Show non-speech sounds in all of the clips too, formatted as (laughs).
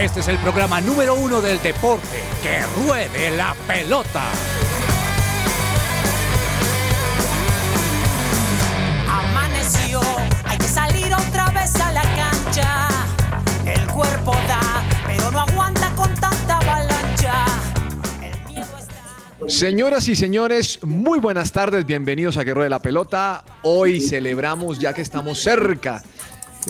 Este es el programa número uno del deporte. ¡Que ruede la pelota! Amaneció, hay que salir otra vez a la cancha. El cuerpo da, pero no aguanta con tanta avalancha. El miedo está. Señoras y señores, muy buenas tardes, bienvenidos a Guerrero de la Pelota. Hoy celebramos ya que estamos cerca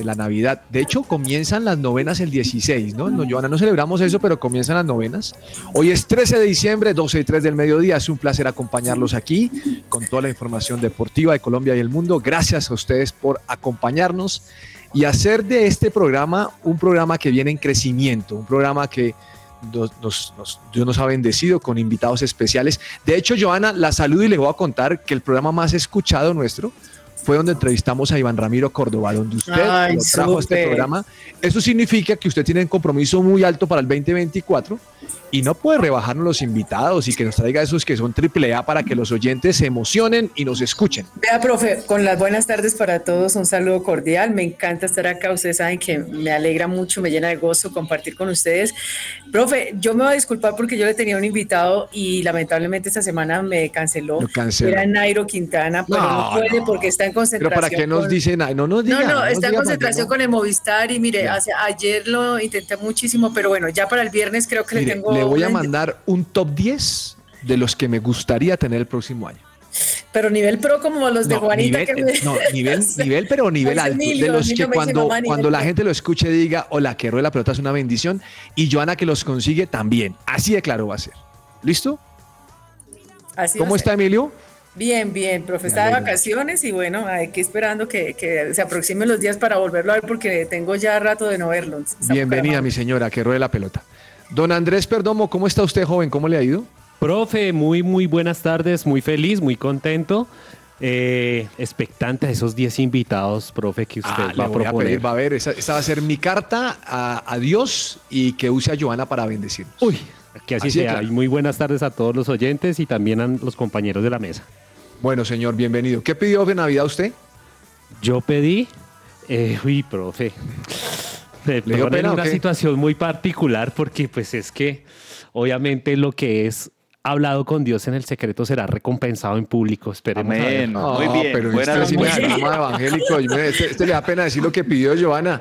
de la Navidad. De hecho, comienzan las novenas el 16, ¿no? No, Joana, no celebramos eso, pero comienzan las novenas. Hoy es 13 de diciembre, 12 y 3 del mediodía. Es un placer acompañarlos aquí con toda la información deportiva de Colombia y el mundo. Gracias a ustedes por acompañarnos y hacer de este programa un programa que viene en crecimiento, un programa que nos, nos- Dios nos ha bendecido con invitados especiales. De hecho, Joana, la saludo y le voy a contar que el programa más escuchado nuestro fue donde entrevistamos a Iván Ramiro Córdoba, donde usted Ay, lo trajo a este programa. Eso significa que usted tiene un compromiso muy alto para el 2024 y no puede rebajarnos los invitados y que nos traiga esos que son triple A para que los oyentes se emocionen y nos escuchen. Vea, profe, con las buenas tardes para todos, un saludo cordial. Me encanta estar acá. Ustedes saben que me alegra mucho, me llena de gozo compartir con ustedes. Profe, yo me voy a disculpar porque yo le tenía un invitado y lamentablemente esta semana me canceló. Lo canceló. Era Nairo Quintana, pero no, No, puede no. porque está en Pero concentración. para qué nos dicen, no nos digan. No, no, está en concentración con el Movistar y mire, hace- ayer lo intenté muchísimo, pero bueno, ya para el viernes creo que le tengo. le voy a mandar un top 10 de los que me gustaría tener el próximo año. Pero nivel pro como los de No, Juanita nivel, que me- no, (laughs) nivel, nivel, pero nivel Pues alto. Emilio, de los que cuando, "Mamá, nivel cuando la pro". gente lo escuche diga, hola, que rueda la pelota es una bendición. Y Joana que los consigue también. Así de claro va a ser. ¿Listo? Así ¿Cómo está. Emilio? Bien, bien, profe, está de vacaciones y bueno, hay que esperando que, que se aproximen los días para volverlo a ver porque tengo ya rato de no verlo. Bienvenida, mi señora, que ruede la pelota. Don Andrés Perdomo, ¿cómo está usted, joven? ¿Cómo le ha ido? Profe, muy, muy buenas tardes, muy feliz, muy contento. Eh, expectante de esos 10 invitados, profe, que usted Ah, va le a voy a proponer. pedir, va a ver, esa, esa va a ser mi carta a, a Dios y que use a Joana para bendecirnos. Uy, que así, sea. claro. Y muy buenas tardes a todos los oyentes y también a los compañeros de la mesa. Bueno, señor, bienvenido. ¿Qué pidió de Navidad usted? Yo pedí, eh, uy, profe, me ¿Le dio ponen pena una situación muy particular porque pues es que obviamente lo que es hablado con Dios en el secreto será recompensado en público. Esperemos a ver. Amén. Muy bien, pero buena este evangélico. Este, este le da pena decir lo que pidió Joana.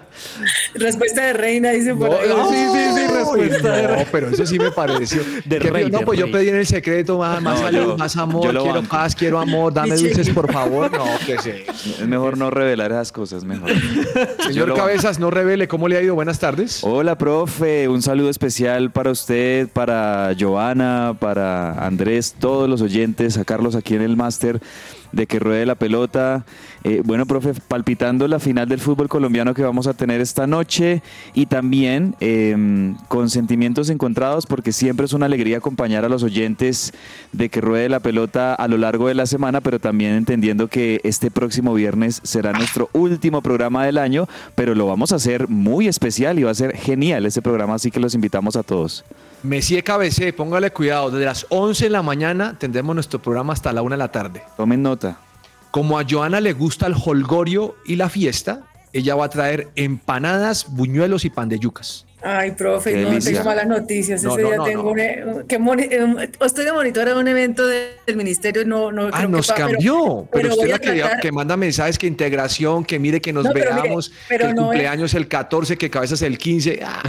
Respuesta de reina, dice por No, ahí. no, sí, sí, sí, respuesta de no, pero eso sí me pareció. De ¿Qué rey, pidió? no, de pues yo pedí en el secreto más, más No, salud, yo- más amor, quiero banco. paz, quiero amor, dame dulces, por favor. (laughs) No, que sé. Es mejor no revelar esas cosas, mejor. Señor Cabezas, no revele, ¿cómo le ha ido? Buenas tardes. Hola, profe. Un saludo especial para usted, para Joana, para Andrés, todos los oyentes, a Carlos aquí en el máster de que ruede la pelota. Eh, bueno, profe, palpitando la final del fútbol colombiano que vamos a tener esta noche y también eh, con sentimientos encontrados porque siempre es una alegría acompañar a los oyentes de que ruede la pelota a lo largo de la semana, pero también entendiendo que este próximo viernes será nuestro último programa del año, pero lo vamos a hacer muy especial y va a ser genial este programa, así que los invitamos a todos. Messier Cabecé, póngale cuidado. Desde las 11 de la mañana tendremos nuestro programa hasta la 1 de la tarde. Tomen nota. Como a Joana le gusta el holgorio y la fiesta, ella va a traer empanadas, buñuelos y pan de yucas. Ay, profe, Qué no delicia. tengo malas noticias. No, Ese no, día no, tengo no. un, e- que moni- eh, estoy de monitora de un evento de- del ministerio. No, no Ah, creo que nos pa- pero- cambió. Pero, pero usted voy la que, tratar- que manda mensajes que integración, que mire que nos No, pero mire, veamos, pero que el no es- cumpleaños el 14, que cabezas el 15. Ah,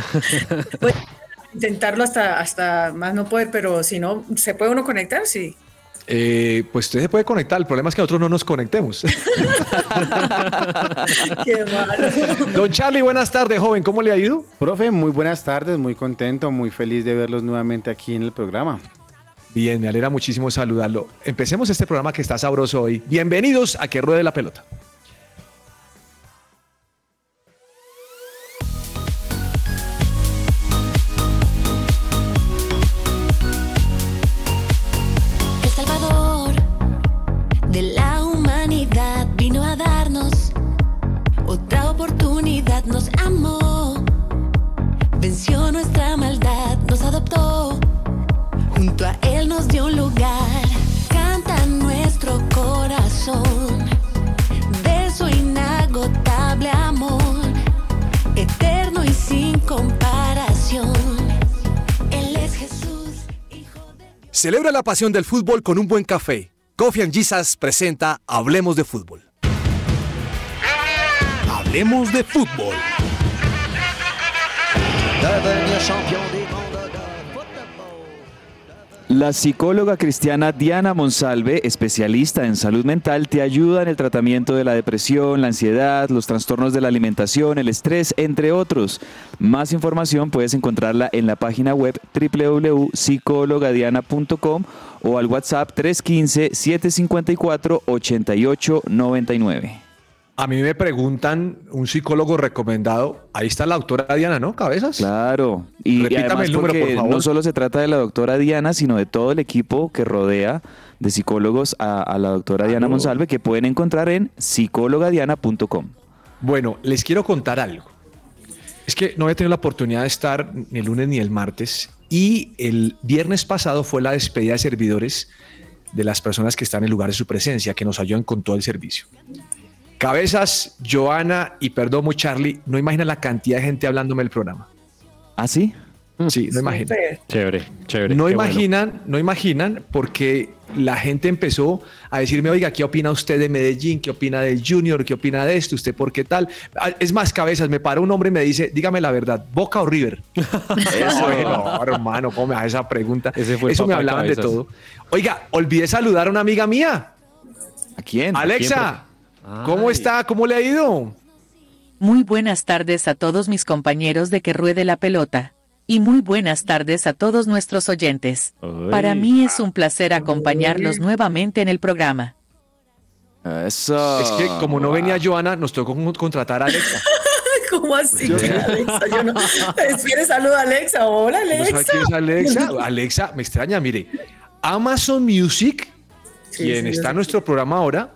Voy a intentarlo hasta, hasta más no poder, pero si no, ¿se puede uno conectar? Sí. Eh, pues usted se puede conectar. El problema es que nosotros no nos conectemos. (laughs) Qué malo. Don Charlie, buenas tardes, joven. ¿Cómo le ha ido? Profe, muy buenas tardes, muy contento, muy feliz de verlos nuevamente aquí en el programa. Bien, me alegra muchísimo saludarlo. Empecemos este programa que está sabroso hoy. Bienvenidos a Que Ruede la Pelota. nos amó, venció nuestra maldad, nos adoptó, junto a Él nos dio un lugar, canta nuestro corazón de su inagotable amor, eterno y sin comparación. Él es Jesús, Hijo de Dios. Celebra la pasión del fútbol con un buen café. Coffee and Jesus presenta Hablemos de Fútbol. Hablemos de Fútbol. La psicóloga cristiana Diana Monsalve, especialista en salud mental, te ayuda en el tratamiento de la depresión, la ansiedad, los trastornos de la alimentación, el estrés, entre otros. Más información puedes encontrarla en la página web www.psicologadiana.com o al WhatsApp 315-754-8899. A mí me preguntan, un psicólogo recomendado, ahí está la doctora Diana, ¿no? Cabezas. Claro. Y, y Repítame además el número, porque por favor. no solo se trata de la doctora Diana, sino de todo el equipo que rodea de psicólogos a, a la doctora Diana. Monsalve, que pueden encontrar en psicologadiana.com. Bueno, les quiero contar algo. Es que no he tenido la oportunidad de estar ni el lunes ni el martes y el viernes pasado fue la despedida de servidores de las personas que están en lugar de su presencia, que nos ayudan con todo el servicio. Cabezas, Joana y Perdomo Charlie, no imaginan la cantidad de gente hablándome del programa. ¿Ah, sí? Sí, no imaginan. Súper. Chévere, chévere. No bueno. imaginan, no imaginan, porque la gente empezó a decirme, oiga, ¿qué opina usted de Medellín? ¿Qué opina del Junior? ¿Qué opina de esto? ¿Usted por qué tal? Ah, Es más, cabezas, me para un hombre y me dice, dígame la verdad, ¿Boca o River? (laughs) Ay, no, hermano, ¿cómo me hace esa pregunta? Ese fue Eso me hablaban de todo. Oiga, olvidé saludar a una amiga mía, ¿A quién? Alexa. ¿Cómo está? ¿Cómo le ha ido? Muy buenas tardes a todos mis compañeros de Que Ruede la Pelota. Y muy buenas tardes a todos nuestros oyentes. Ay. Para mí es un placer acompañarlos nuevamente en el programa. Eso. Es que como no venía Joana, nos tocó con- contratar a Alexa. (laughs) ¿Cómo así? que Alexa, yo no. Espere, saludo a Alexa. Hola, ¿No sabe Alexa. quién es Alexa? (laughs) Alexa, me extraña, mire. Amazon Music, Sí, quien sí, está yo en nuestro programa ahora,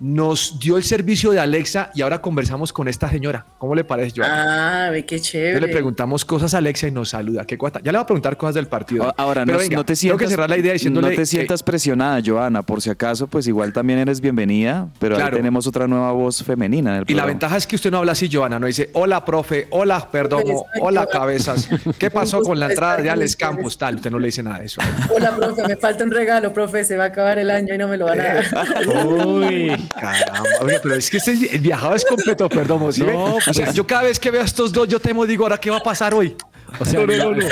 nos dio el servicio de Alexa y ahora conversamos con esta señora. ¿Cómo le parece, Joana? Ah, ve qué Entonces chévere. le preguntamos cosas a Alexa y nos saluda. ¿Qué cuata? Ya le voy a preguntar cosas del partido. Ahora, Pero no, venga, no te tengo sientas, que cerrar la idea diciéndole no te que- sientas presionada, Joana. Por si acaso, pues igual también eres bienvenida, pero Claro. ahí tenemos otra nueva voz femenina en el Y la ventaja es que usted no habla así, Joana, no dice, hola, profe, hola, perdón, hola, cabezas. ¿Qué pasó con la entrada de Alex. Campos? Tal, usted no le dice nada de eso. Hola, profe, me falta un regalo, profe. Se va a acabar el año y no me lo van a dar. (laughs) Uy. Caramba, oye, pero es que este, el viajado es completo, perdón. ¿sí? No, o sea, pues- yo cada vez que veo a estos dos, yo temo, digo, ¿ahora qué va a pasar hoy? O sea, No, no, no, no,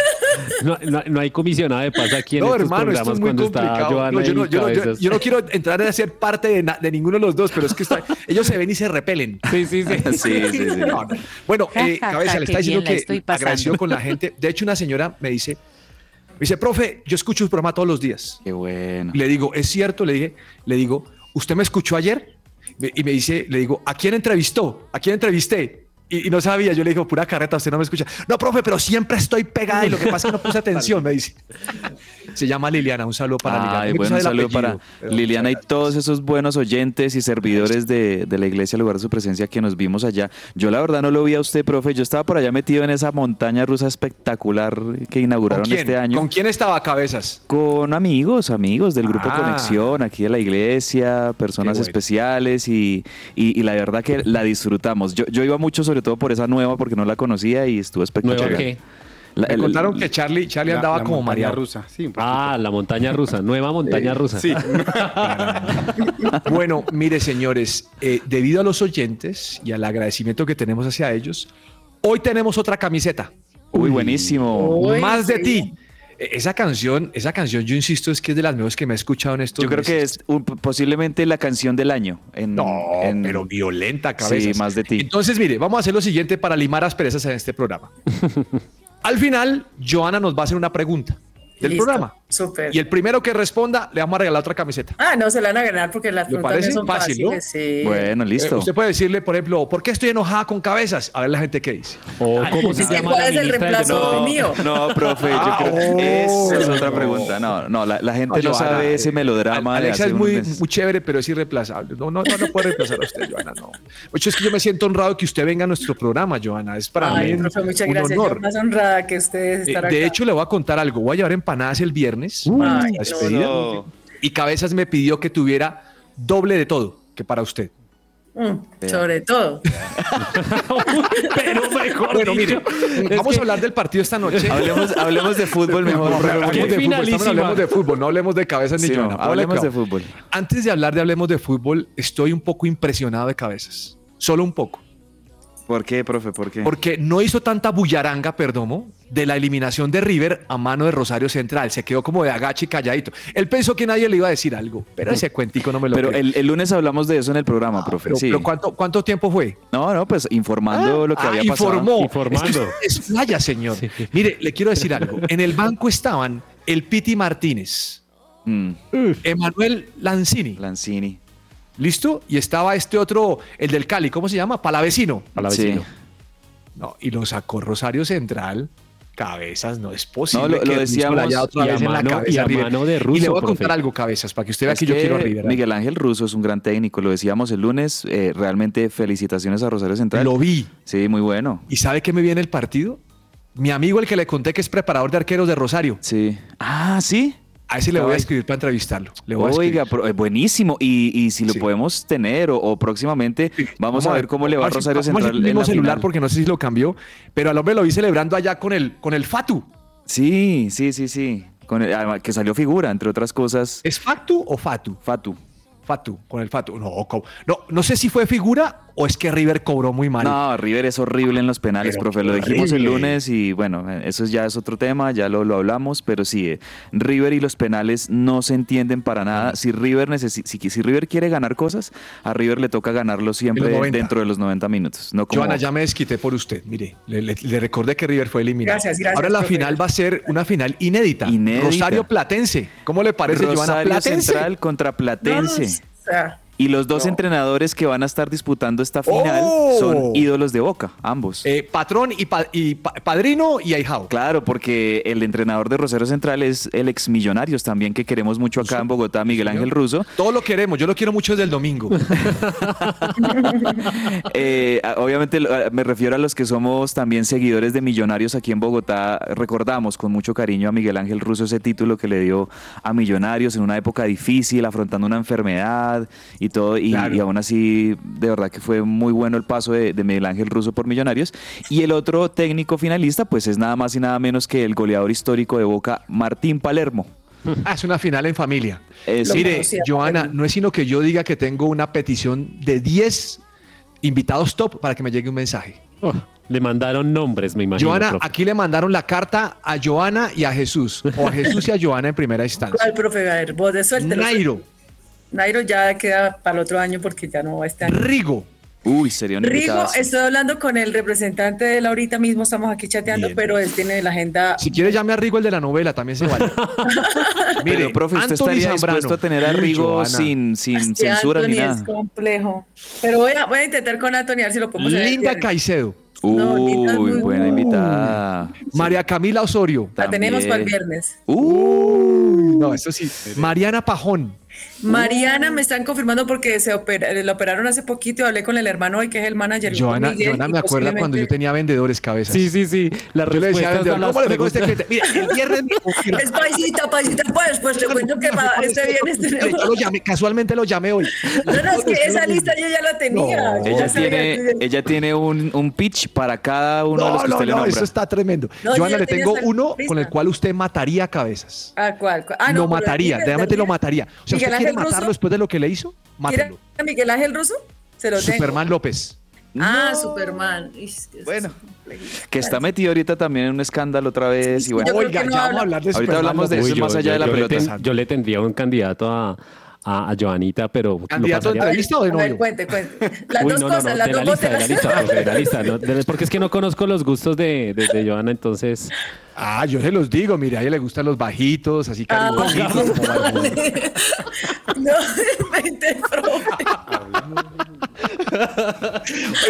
no. no, no hay comisionada de paz aquí en No, estos hermano, esto programas es muy cuando está complicado. Joana No, yo, no, yo no- yo- yo no quiero entrar a ser parte de, na- de ninguno de los dos, pero es que está- ellos se ven y se repelen. (laughs) Sí, sí, sí. (laughs) Sí, sí, sí. No, no. Bueno, eh, cabeza, le está diciendo que agradecido con la gente. De hecho, una señora me dice, me dice, profe, yo escucho su programa todos los días. Qué bueno. Le digo, ¿es cierto? Le dije, le digo, ¿usted me escuchó ayer? Y me dice, le digo, ¿a quién entrevistó? ¿A quién entrevisté? Y, y no sabía, yo le digo, pura carreta, usted no me escucha. No, profe, pero siempre estoy pegada y lo que pasa es que no puse (laughs) atención, me dice. Se llama Liliana, un saludo para Liliana. Ay, bueno, un saludo apellido, para Liliana y todos esos buenos oyentes y servidores de, de la iglesia, al lugar de su presencia, que nos vimos allá. Yo la verdad no lo vi a usted, profe. Yo estaba por allá metido en esa montaña rusa espectacular que inauguraron ¿Con quién? este año. ¿Con quién estaba cabezas? Con amigos, amigos del grupo Ah. Conexión, aquí de la iglesia, personas bueno. especiales y, y- y la verdad que la disfrutamos. Yo, yo iba mucho sobre todo por esa nueva porque no la conocía y estuvo espectacular. ¿Nueva qué? La- Me el- contaron que Charlie, Charlie La- andaba la como María rusa. Sí. Ah, la montaña rusa, nueva montaña rusa. Sí. (laughs) Bueno, mire, señores, eh, debido a los oyentes y al agradecimiento que tenemos hacia ellos, hoy tenemos otra camiseta. Uy, buenísimo. Uy, Más de ti. Eh, Esa canción, esa canción, yo insisto, es que es de las mejores que me he escuchado en estos Yo creo que es un- posiblemente la canción del año. En, No, en- pero violenta, cabezas. Sí, más de ti. Entonces, mire, vamos a hacer lo siguiente para limar asperezas en este programa. (laughs) Al final, Joana nos va a hacer una pregunta del Listo, programa. Súper. Y el primero que responda, le vamos a regalar otra camiseta. Ah, no, se la van a ganar porque las ¿Le preguntas parece? no son Fácil, ¿no? fáciles. Sí. Bueno, listo. Eh, usted puede decirle, por ejemplo, ¿por qué estoy enojada con cabezas? A ver la gente qué dice. O cómo se llama ¿cuál la es el ministra del reemplazo deporte? mío? No, profe, yo Ah, creo que oh. esa es otra pregunta. No, no, la, la gente no, sabe eh, ese melodrama. Al- de Alexa es muy, muy chévere, pero es irreemplazable. No, no, no, no puede reemplazar a usted, Joana, no. De hecho, es que yo me siento honrado que usted venga a nuestro programa, Joana. Es para Ay, mí un, profe, muchas un gracias. Yo honor. más honrada que ustedes Eh, estar de acá. hecho, le voy a contar algo. Voy a llevar empanadas el viernes. Para la no, despedida. no. Y Cabezas me pidió que tuviera doble de todo que para usted. Mm, sobre todo. (laughs) Pero mejor Bueno, mire, vamos es a hablar del partido esta noche. Hablemos, hablemos de fútbol mejor. No, hablemos Qué de fútbol, hablemos de fútbol, no hablemos de cabezas ni Sí, no, Joana. Póngale hablemos de fútbol. Antes de hablar de hablemos de fútbol, estoy un poco impresionado de cabezas. Solo un poco. ¿Por qué, profe? ¿Por qué? Porque no hizo tanta bullaranga, Perdomo, de la eliminación de River a mano de Rosario Central. Se quedó como de agache y calladito. Él pensó que nadie le iba a decir algo, pero ese cuentico no me lo Pero el, el lunes hablamos de eso en el programa, profe. Pero, sí. pero ¿cuánto, ¿cuánto tiempo fue? No, no, pues informando lo que Ah, había pasado. informó. Informando. Es, es playa, señor. Mire, le quiero decir algo. En el banco estaban el Piti Martínez, Mm, Emanuel Lanzini, Lanzini. ¿Listo? Y estaba este otro, el del Cali, ¿cómo se llama? Palavecino. a la Sí. vecino. No, y lo sacó Rosario Central. Cabezas, no es posible. No, lo- lo que Russo decíamos, otra y a vez en la cabeza y mano de Y le voy a profe. contar algo, cabezas, para que usted vea Es que yo quiero a River. Miguel Ángel Russo es un gran técnico, lo decíamos el lunes. eh, realmente felicitaciones a Rosario Central. Lo vi. Sí, muy bueno. ¿Y sabe qué me viene el partido? Mi amigo, el que le conté que es preparador de arqueros de Rosario. Sí. Ah, sí. A ese le voy a escribir para entrevistarlo. Le voy a Oiga, eh, buenísimo. Y, y si lo Sí. podemos tener o, o próximamente, vamos, a ver cómo le va a Rosario Central el en mismo la celular final. porque no sé si lo cambió, pero al hombre lo vi celebrando allá con el, con el Fatu. Sí, sí, sí, sí. Con el- además, que salió figura, entre otras cosas. ¿Es Fatu o Fatu? Fatu. Fatu, con el Fatu. No, no, no sé si fue figura o es que River cobró muy mal. No, River es horrible en los penales, Pero profe. Lo dijimos el lunes y bueno, eso ya es otro tema, ya lo, lo hablamos, pero sí, eh, River y los penales no se entienden para nada. Si River, si, si River quiere ganar cosas, a River le toca ganarlo siempre 90. dentro de los 90 minutos. No como, Joana, ya me desquité por usted. Mire, le, le- le recordé que River fue eliminado. Gracias, gracias, Ahora la profe. final va a ser una final inédita. Inédita. Rosario Platense. ¿Cómo le parece, Joana Rosario Platense? Central contra No, Platense. o sea, Y los dos entrenadores que van a estar disputando esta final ¡Oh! son ídolos de Boca, ambos. Eh, patrón y, pa- y pa- padrino y ahijado. Claro, porque el entrenador de Rosario Central es el ex Millonarios también que queremos mucho acá en Bogotá, Miguel Ángel Russo. Todo lo queremos. Yo lo quiero mucho desde el domingo. (laughs) Eh, obviamente me refiero a los que somos también seguidores de Millonarios aquí en Bogotá. Recordamos con mucho cariño a Miguel Ángel Russo ese título que le dio a Millonarios en una época difícil, afrontando una enfermedad y todo. Y, Claro. y aún así, de verdad que fue muy bueno el paso de, de Miguel Ángel Russo por Millonarios. Y el otro técnico finalista, pues es nada más y nada menos que el goleador histórico de Boca, Martín Palermo. (laughs) Ah, es una final en familia. Sí, Mire, Joana, no es sino que yo diga que tengo una petición de 10 invitados top para que me llegue un mensaje. Oh, le mandaron nombres, me imagino. Joana, profe. aquí le mandaron la carta a Joana y a Jesús, o a Jesús y a Joana en primera (laughs) instancia. ¿Cuál, profe? A ver, vos de suerte. Nairo, Nairo ya queda para el otro año porque ya no va a estar. Rigo, Uy, sería un Rigo, estoy hablando con el representante de él ahorita mismo, estamos aquí chateando, Bien. pero él tiene la agenda. si quiere llame a Rigo el de la novela, también se vale. (laughs) Pero, profe, ¿usted Anthony estaría Zambrano. dispuesto a tener a Rigo Joana. sin, sin censura ni Anthony nada? es complejo. Pero voy a, voy a intentar con Anthony a ver si lo podemos hacer el Linda. Caicedo, No, Linda es Uy, muy buena buena. invitada. María Camila Osorio. La tenemos para el viernes. Uy, no, eso sí. Mariana Pajón. Mariana me están confirmando porque se opera- la operaron hace poquito. Hablé con el hermano hoy que es el manager. Joana, Miguel, Joana me acuerda cuando yo tenía vendedores cabezas. Sí, sí, sí. Las Yo le decía, respuestas a vendedor, ¿cómo le con este cliente? Mira, el viernes. Es paisita, paisita, pues, pues te cuento que para este (laughs) viernes Yo tenemos. lo llamé, casualmente lo llamé hoy. No, no, es que esa lista yo ya la tenía. No. yo ya Ella tiene, que- ella tiene un, un pitch para cada uno de los que no, usted le no, nombra. eso está tremendo. No, yo Joana, le tengo uno lista. con el cual usted mataría cabezas. Ah, ¿cuál? Ah, lo no, pero mataría, realmente lo mataría. O sea, ¿usted Miguel quiere matarlo Russo? después de lo que le hizo? ¿Quiere Mátelo. a Miguel Ángel Russo? Se lo tengo. Superman López. Ah, Superman. Bueno. Que está metido ahorita también en un escándalo otra vez. Y bueno, Yo Oiga, no ya vamos habla. a hablar de Ahorita Superman hablamos de eso más allá de la pelota. ten- yo le tendría un candidato a, a, a Joanita, pero. lo ¿Candidato de pasaría- entrevista o de A ver, novio? cuente, cuente. (laughs) Las Uy, dos no, no, cosas, no, las de la dos lista, de la lista, profe, de la lista, ¿no? (laughs) De- porque es que no conozco los gustos de, de, de Joana, entonces. Ah, yo se los digo, mire, a ella le gustan los bajitos, así Ah, cariñositos. como Barbón. (laughs) No, vente, profe.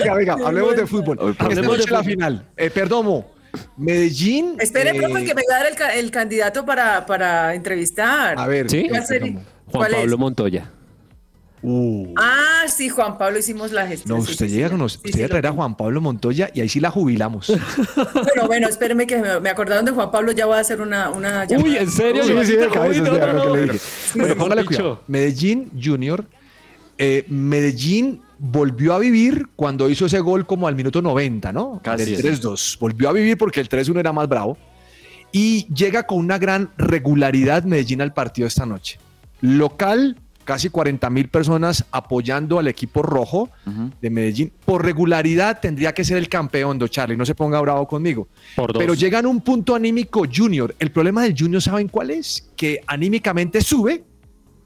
Oiga, venga, hablemos de fútbol. Hablemos noche la final. Eh, perdomo, Medellín. Espere, eh, profe, que me va a dar el, el candidato para, para entrevistar. A ver, ¿Sí? eh, ¿Cuál sería? Perdomo. Juan ¿Cuál es? Pablo Montoya. Uh, Ah, sí, Juan Pablo, hicimos la gestión. no, sí, usted sí, llega sí, con nos, sí, usted sí, a traer a. Juan Pablo Montoya y ahí sí la jubilamos. (laughs) Bueno, bueno, espéreme que me, me acordaron de Juan Pablo, ya voy a hacer una, una llamada. Uy, ¿en serio? Sí, sí, de Joanita? cabeza, Uy, no, vea no, lo que no. le dije. Bueno, póngale cuidado. Medellín Junior. eh, Medellín volvió a vivir cuando hizo ese gol como al minuto 90, ¿no? Casi. Del 3-2. Volvió a vivir porque el 3-1 era más bravo. Y llega con una gran regularidad Medellín al partido esta noche. Local, casi 40 mil personas apoyando al equipo rojo de Medellín. Por regularidad tendría que ser el campeón, Do Charlie, no se ponga bravo conmigo. Por dos. Pero llega en un punto anímico Junior. El problema del Junior, ¿saben cuál es? Que anímicamente sube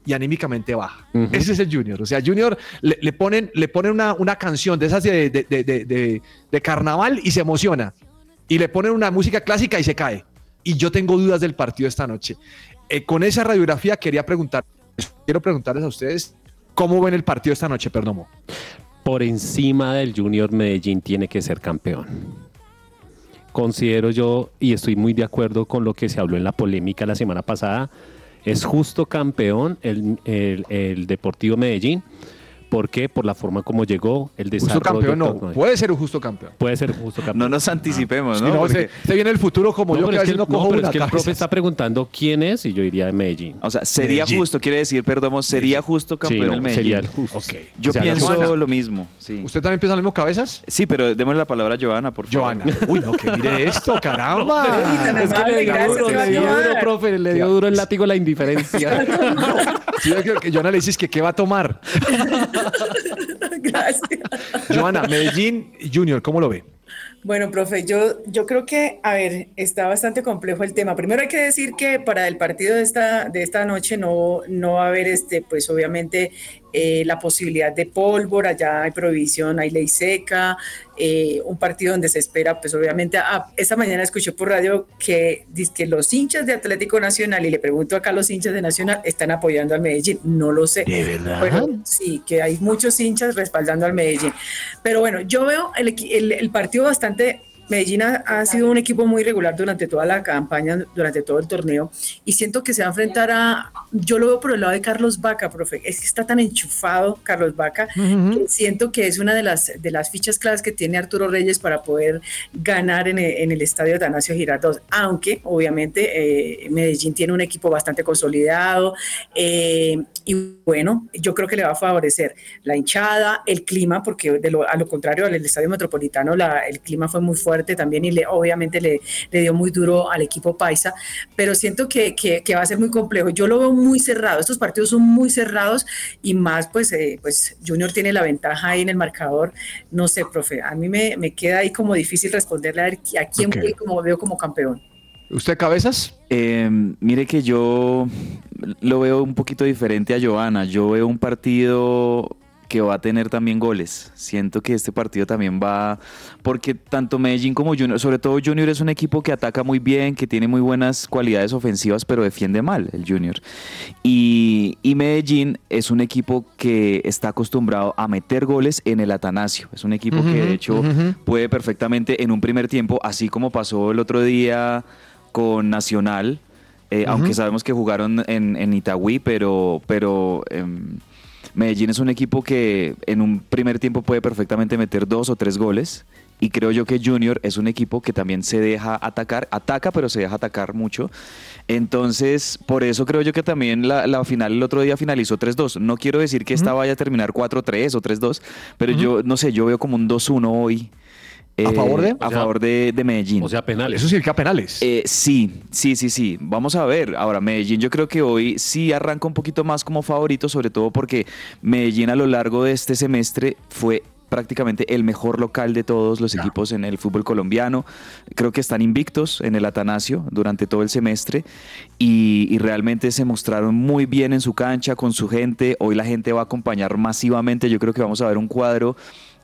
y anímicamente baja. Ese es el Junior. O sea, Junior le, le ponen, le ponen una, una canción de esas de- de- de- de carnaval y se emociona. Y le ponen una música clásica y se cae. Y yo tengo dudas del partido esta noche. Eh, con esa radiografía quería preguntar, quiero preguntarles a ustedes cómo ven el partido esta noche, Perdomo. por encima del Junior Medellín tiene que ser campeón. Considero yo, y estoy muy de acuerdo con lo que se habló en la polémica la semana pasada, es justo campeón el, el- el Deportivo Medellín. ¿Por qué? Por la forma como llegó, el Justo desarrollo. campeón no, puede ser un justo campeón. Puede ser justo campeón. No nos anticipemos, Si ¿no? no, Porque- se, se viene el futuro como yo pero que a es que, no no, pero una es que el profe está preguntando quién es y yo diría de Medellín. o sea, sería Medellín. justo, quiere decir, perdón, sería justo Sí, campeón no, el Medellín. sería el justo. Yo O sea, pienso Joana. lo mismo, sí. ¿Usted también piensa lo mismo cabezas? Sí, pero démosle la palabra a Joana, por favor. Joana. Uy, no, que mire esto, caramba. Es que le dio Gracias, duro, le dio duro, profe, le dio duro el látigo la indiferencia. Sí, yo Joana le dices que qué va a tomar. (laughs) (laughs) Gracias. Joana, Medellín Junior, ¿cómo lo ve? Bueno, profe, yo, yo creo que, a ver, está bastante complejo el tema. Primero hay que decir que para el partido de esta, de esta noche no, no va a haber, este, pues obviamente, eh, la posibilidad de pólvora, ya hay prohibición, hay ley seca, eh, un partido donde se espera, pues obviamente, ah, esta mañana escuché por radio que, que los hinchas de Atlético Nacional, y le pregunto acá a los hinchas de Nacional, están apoyando al Medellín. No lo sé. ¿De verdad? Pero sí, que hay muchos hinchas respaldando al Medellín. Pero bueno, yo veo el- el partido bastante. Medellín ha, ha sido un equipo muy regular durante toda la campaña, durante todo el torneo, y siento que se va a enfrentar a. Yo lo veo por el lado de Carlos Vaca, profe. Es que está tan enchufado Carlos Vaca que siento que es una de las, de las fichas claves que tiene Arturo Reyes para poder ganar en el, en el estadio de Atanasio Girardot. Aunque, obviamente, eh, Medellín tiene un equipo bastante consolidado. eh, y bueno, yo creo que le va a favorecer la hinchada, el clima, porque de lo- a lo contrario al estadio metropolitano, la- el clima fue muy fuerte también y le, obviamente le, le dio muy duro al equipo paisa, pero siento que, que- que va a ser muy complejo. Yo lo veo muy cerrado, estos partidos son muy cerrados y más, pues, eh, pues Junior tiene la ventaja ahí en el marcador. No sé, profe, a mí me, me queda ahí como difícil responderle a, ver a quién Ok. voy como veo como campeón. ¿Usted cabezas? Eh, mire que yo lo veo un poquito diferente a Joana. Yo veo un partido que va a tener también goles. Siento que este partido también va, porque tanto Medellín como Junior, sobre todo Junior es un equipo que ataca muy bien, que tiene muy buenas cualidades ofensivas, pero defiende mal el Junior. Y, y Medellín es un equipo que está acostumbrado a meter goles en el Atanasio. Es un equipo que de hecho puede perfectamente en un primer tiempo, así como pasó el otro día con Nacional, eh, aunque sabemos que jugaron en, en Itagüí, pero, pero em, Medellín es un equipo que en un primer tiempo puede perfectamente meter dos o tres goles. Y creo yo que Junior es un equipo que también se deja atacar, ataca, pero se deja atacar mucho. Entonces, por eso creo yo que también la, la final el otro día finalizó 3-2. No quiero decir que esta vaya a terminar 4-3 o 3-2, pero yo no sé, yo veo como un 2-1 hoy. ¿A eh, favor de? A O sea, favor de, de Medellín. O sea, penales. Eso significa penales. Eh, sí, sí, sí, sí. Vamos a ver. Ahora, Medellín yo creo que hoy sí arranca un poquito más como favorito, sobre todo porque Medellín a lo largo de este semestre fue prácticamente el mejor local de todos los equipos en el fútbol colombiano. Creo que están invictos en el Atanasio durante todo el semestre y, y realmente se mostraron muy bien en su cancha, con su gente. Hoy la gente va a acompañar masivamente. Yo creo que vamos a ver un cuadro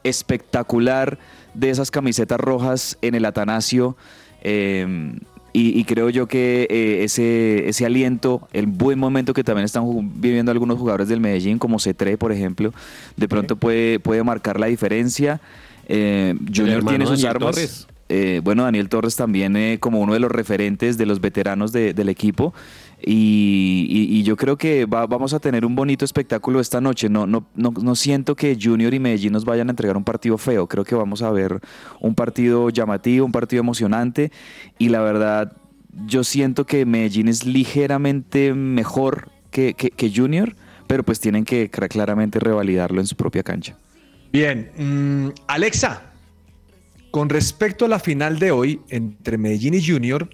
espectacular de esas camisetas rojas en el Atanasio. eh, y, y creo yo que eh, ese, ese aliento, el buen momento que también están viviendo algunos jugadores del Medellín, como Cetré, por ejemplo, de pronto puede, puede marcar la diferencia. Eh, Junior tiene sus Daniel armas. Eh, bueno, Daniel Torres también eh, como uno de los referentes de los veteranos de- del equipo. Y, yo creo que va- vamos a tener un bonito espectáculo esta noche. No, no, no, siento que Junior y Medellín nos vayan a entregar un partido feo. Creo que vamos a ver un partido llamativo, un partido emocionante. Y la verdad, yo siento que Medellín es ligeramente mejor que, Junior, pero pues tienen que cl- claramente revalidarlo en su propia cancha. Bien, mm, Alexa, con respecto a la final de hoy entre Medellín y Junior,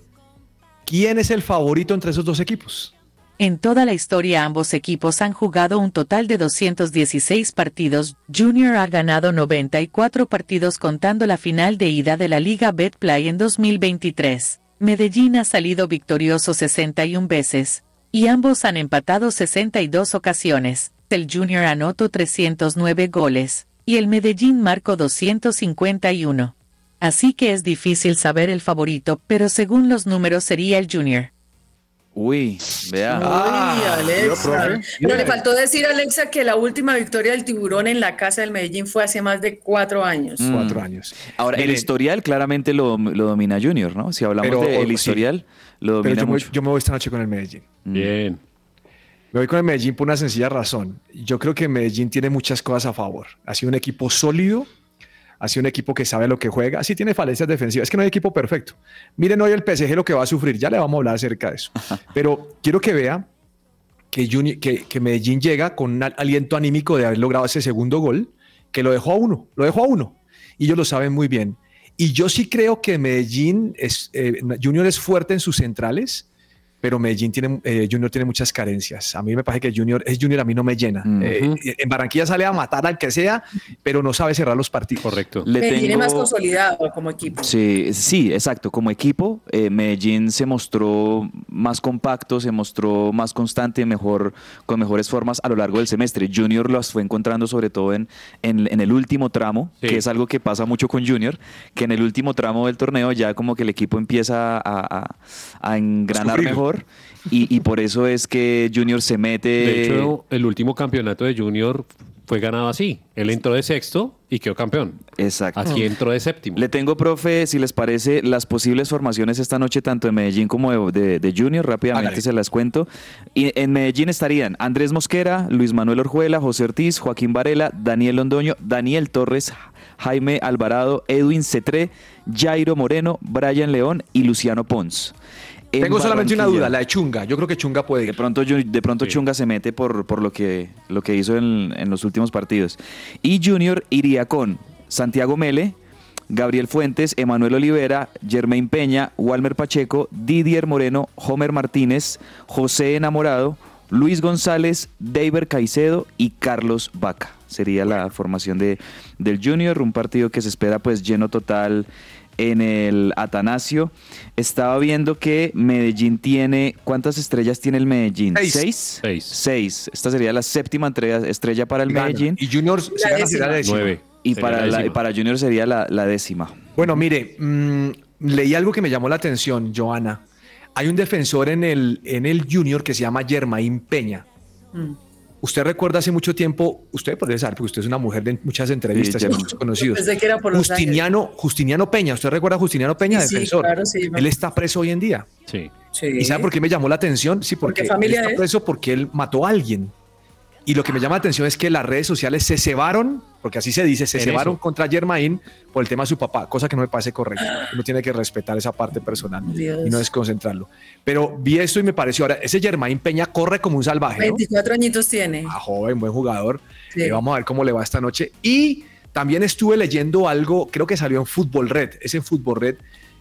¿quién es el favorito entre esos dos equipos? En toda la historia ambos equipos han jugado un total de 216 partidos. Junior ha ganado 94 partidos contando la final de ida de la Liga Betplay en 2023. Medellín ha salido victorioso 61 veces, y ambos han empatado 62 ocasiones. El Junior anotó 309 goles, y el Medellín marcó 251. Así que es difícil saber el favorito, pero según los números sería el Junior. Uy, vea. Ay, yo, Alexa. Pero le faltó decir, Alexa, que la última victoria del tiburón en la casa del Medellín fue hace más de cuatro años. Mm. Cuatro años. Ahora, el historial claramente lo, lo domina Junior, ¿no? Si hablamos Pero, del sí. historial, lo pero domina me, mucho. yo me voy esta noche con el Medellín. Bien. Me voy con el Medellín por una sencilla razón. Yo creo que Medellín tiene muchas cosas a favor. Ha sido un equipo sólido, sido un equipo que sabe lo que juega, sí tiene falencias defensivas. Es que no hay equipo perfecto. Miren hoy el PSG lo que va a sufrir, ya le vamos a hablar acerca de eso. Pero quiero que vea que, Juni- que, que Medellín llega con un al- aliento anímico de haber logrado ese segundo gol, que lo dejó a uno, lo dejó a uno. Y ellos lo saben muy bien. Y yo sí creo que Medellín es, eh, Junior es fuerte en sus centrales, pero Medellín tiene, eh, Junior tiene muchas carencias. A mí me parece que Junior, es Junior a mí no me llena. Ujú. Eh, en Barranquilla sale a matar al que sea, pero no sabe cerrar los partidos. Correcto. Le Medellín es más consolidado como equipo. Sí, sí, exacto. Como equipo, eh, Medellín se mostró más compacto, se mostró más constante, mejor, con mejores formas a lo largo del semestre. Junior las fue encontrando sobre todo en, en, en el último tramo, Sí. que es algo que pasa mucho con Junior, que en el último tramo del torneo ya como que el equipo empieza a, a- a engranar mejor y, y por eso es que Junior se mete... De hecho, el último campeonato de Junior fue ganado así. Él entró de sexto y quedó campeón. exacto. Aquí entró de séptimo. Le tengo, profe, si les parece, las posibles formaciones esta noche, tanto de Medellín como de, de- de Junior, rápidamente se las cuento. Y en Medellín estarían Andrés Mosquera, Luis Manuel Orjuela, José Ortiz, Joaquín Varela, Daniel Londoño, Daniel Torres, Jaime Alvarado, Edwin Cetré, Jairo Moreno, Brian León y Luciano Pons. En Tengo solamente una duda, la de Chunga. Yo creo que Chunga puede De ir. pronto, Ju- de pronto Sí. Chunga se mete por, por lo, que, lo que hizo en, en los últimos partidos. Y Junior iría con Santiago Mele, Gabriel Fuentes, Emanuel Olivera, Germain Peña, Walmer Pacheco, Didier Moreno, Homer Martínez, José Enamorado, Luis González, David Caicedo y Carlos Vaca. Sería la formación de, del Junior, un partido que se espera pues lleno total en el Atanasio. Estaba viendo que Medellín tiene, ¿cuántas estrellas tiene el Medellín? Seis. ¿Seis? Seis. Seis. Esta sería la séptima entrega- estrella para el Gana. Medellín Y Junior se La décima. Nueve. y Sería para, la para Junior sería la, la décima. Bueno, mire, mm, leí algo que me llamó la atención, Joana. Hay un defensor en el, en el Junior que se llama Germain Peña. Mm. Usted recuerda hace mucho tiempo, usted podría saber, porque usted es una mujer de muchas entrevistas y Germain. muchos conocidos. Pensé que era por Justiniano, Justiniano Peña, ¿usted recuerda a Justiniano Peña, Sí, sí, defensor? claro, sí. Él está preso hoy en día. Sí. Sí. ¿Y sabe por qué me llamó la atención? Sí, porque qué familia él está es? preso porque él mató a alguien. Y lo que me llama la atención es que las redes sociales se cebaron, porque así se dice, se eso. contra Germain por el tema de su papá, cosa que no me parece correcta. Uno tiene que respetar esa parte personal Dios. y no desconcentrarlo. Pero vi esto y me pareció, ahora, ese Germain Peña corre como un salvaje, ¿no? 24 añitos tiene. Ah, joven, buen jugador. Sí. Eh, vamos a ver cómo le va esta noche. Y también estuve leyendo algo, creo que salió en Fútbol Red, es en Fútbol Red,